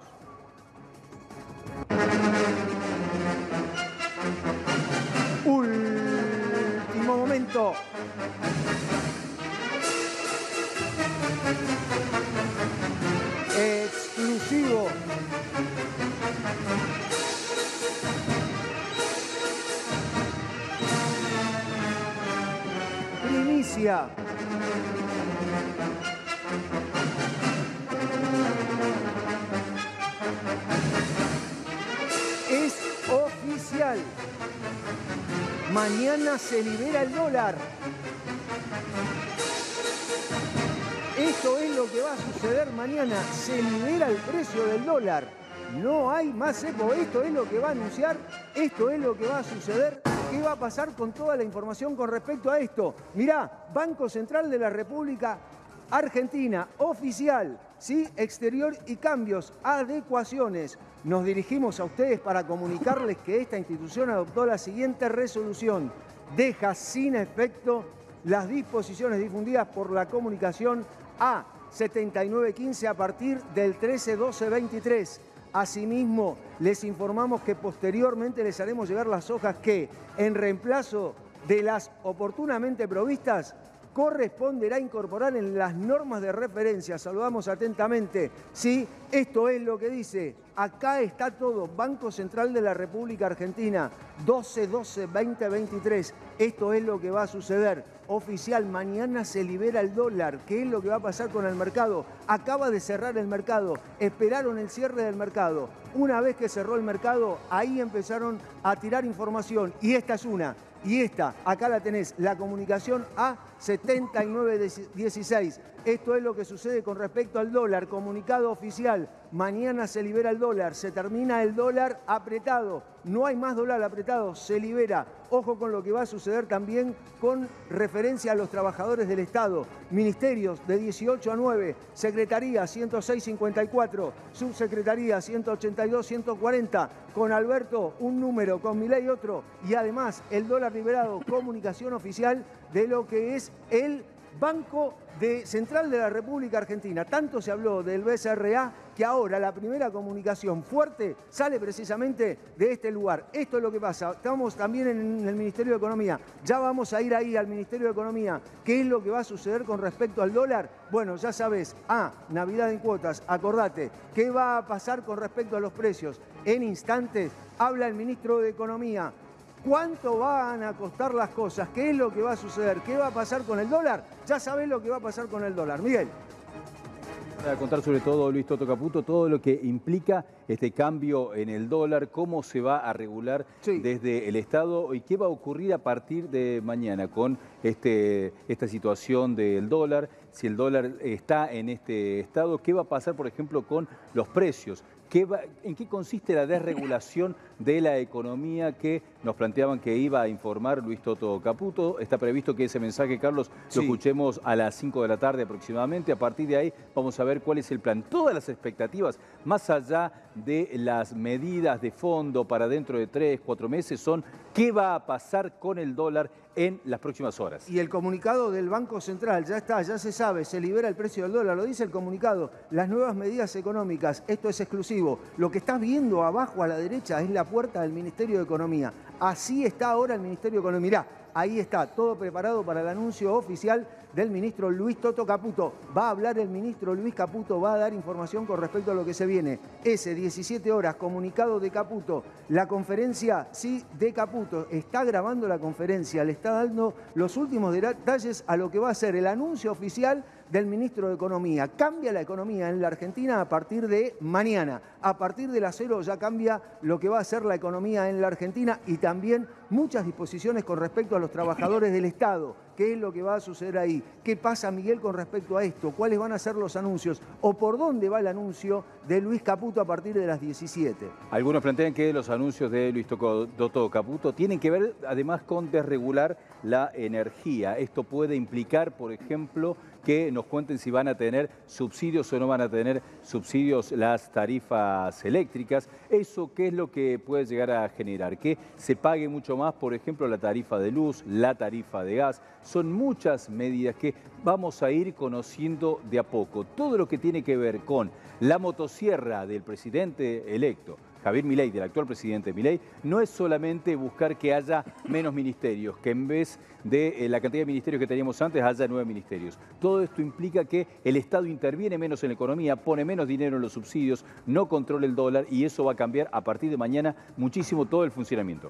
Último momento. Es oficial. Mañana se libera el dólar. Esto es lo que va a suceder mañana. Se libera el precio del dólar. No hay más cepo. Esto es lo que va a anunciar. Esto es lo que va a suceder. ¿Qué va a pasar con toda la información con respecto a esto? Mirá, Banco Central de la República Argentina, oficial, ¿sí? Exterior y cambios, adecuaciones. Nos dirigimos a ustedes para comunicarles que esta institución adoptó la siguiente resolución. Deja sin efecto las disposiciones difundidas por la comunicación a 7915 a partir del 131223. Asimismo, les informamos que posteriormente les haremos llegar las hojas que, en reemplazo de las oportunamente provistas, corresponderá incorporar en las normas de referencia. Saludamos atentamente. Sí, esto es lo que dice. Acá está todo. Banco Central de la República Argentina, 12-12-2023. Esto es lo que va a suceder. Oficial, mañana se libera el dólar. ¿Qué es lo que va a pasar con el mercado? Acaba de cerrar el mercado. Esperaron el cierre del mercado. Una vez que cerró el mercado, ahí empezaron a tirar información. Y esta es una. Y esta, acá la tenés, la comunicación a 7916. Esto es lo que sucede con respecto al dólar. Comunicado oficial. Mañana se libera el dólar. Se termina el dólar apretado. No hay más dólar apretado. Se libera. Ojo con lo que va a suceder también con referencia a los trabajadores del Estado. Ministerios de 18 a 9. Secretaría 106-54. Subsecretaría 182-140. Con Alberto un número, con Milei otro. Y además el dólar liberado. Comunicación oficial de lo que es el Banco de Central de la República Argentina. Tanto se habló del BCRA que ahora la primera comunicación fuerte sale precisamente de este lugar. Esto es lo que pasa. Estamos también en el Ministerio de Economía. Ya vamos a ir ahí al Ministerio de Economía. ¿Qué es lo que va a suceder con respecto al dólar? Bueno, ya sabes. Ah, Navidad en cuotas. Acordate. ¿Qué va a pasar con respecto a los precios? En instantes habla el ministro de Economía cuánto van a costar las cosas, qué es lo que va a suceder, qué va a pasar con el dólar. Ya sabés lo que va a pasar con el dólar. Miguel. Para contar sobre todo, Luis Toto Caputo, todo lo que implica este cambio en el dólar, cómo se va a regular desde el Estado y qué va a ocurrir a partir de mañana con este, esta situación del dólar, si el dólar está en este estado, qué va a pasar, por ejemplo, con los precios. ¿En qué consiste la desregulación de la economía que nos planteaban que iba a informar Luis Toto Caputo? Está previsto que ese mensaje, Carlos, lo escuchemos a las 5 de la tarde aproximadamente. A partir de ahí vamos a ver cuál es el plan. Todas las expectativas, más allá de las medidas de fondo para dentro de 3, 4 meses, son qué va a pasar con el dólar en las próximas horas. Y el comunicado del Banco Central, ya está, ya se sabe, se libera el precio del dólar, lo dice el comunicado, las nuevas medidas económicas, esto es exclusivo. Lo que estás viendo abajo a la derecha es la puerta del Ministerio de Economía. Así está ahora el Ministerio de Economía. Ahí está, todo preparado para el anuncio oficial del ministro Luis Toto Caputo. Va a hablar el ministro Luis Caputo, va a dar información con respecto a lo que se viene. Ese 17 horas, comunicado de Caputo. La conferencia, sí, de Caputo. Está grabando la conferencia, le está dando los últimos detalles a lo que va a ser el anuncio oficial del ministro de Economía. Cambia la economía en la Argentina a partir de mañana. A partir de las cero ya cambia lo que va a ser la economía en la Argentina y también muchas disposiciones con respecto a los trabajadores del Estado. ¿Qué es lo que va a suceder ahí? ¿Qué pasa, Miguel, con respecto a esto? ¿Cuáles van a ser los anuncios? ¿O por dónde va el anuncio de Luis Caputo a partir de las 17? Algunos plantean que los anuncios de Luis Toto Caputo tienen que ver además con desregular la energía. Esto puede implicar, por ejemplo, que nos cuenten si van a tener subsidios o no van a tener subsidios las tarifas eléctricas. ¿Eso qué es lo que puede llegar a generar? Que se pague mucho más, por ejemplo, la tarifa de luz, la tarifa de gas. Son muchas medidas que vamos a ir conociendo de a poco. Todo lo que tiene que ver con la motosierra del presidente electo, Javier Milei, del actual presidente Milei, no es solamente buscar que haya menos ministerios, que en vez de eh, la cantidad de ministerios que teníamos antes haya nueve ministerios. Todo esto implica que el Estado interviene menos en la economía, pone menos dinero en los subsidios, no controla el dólar y eso va a cambiar a partir de mañana muchísimo todo el funcionamiento.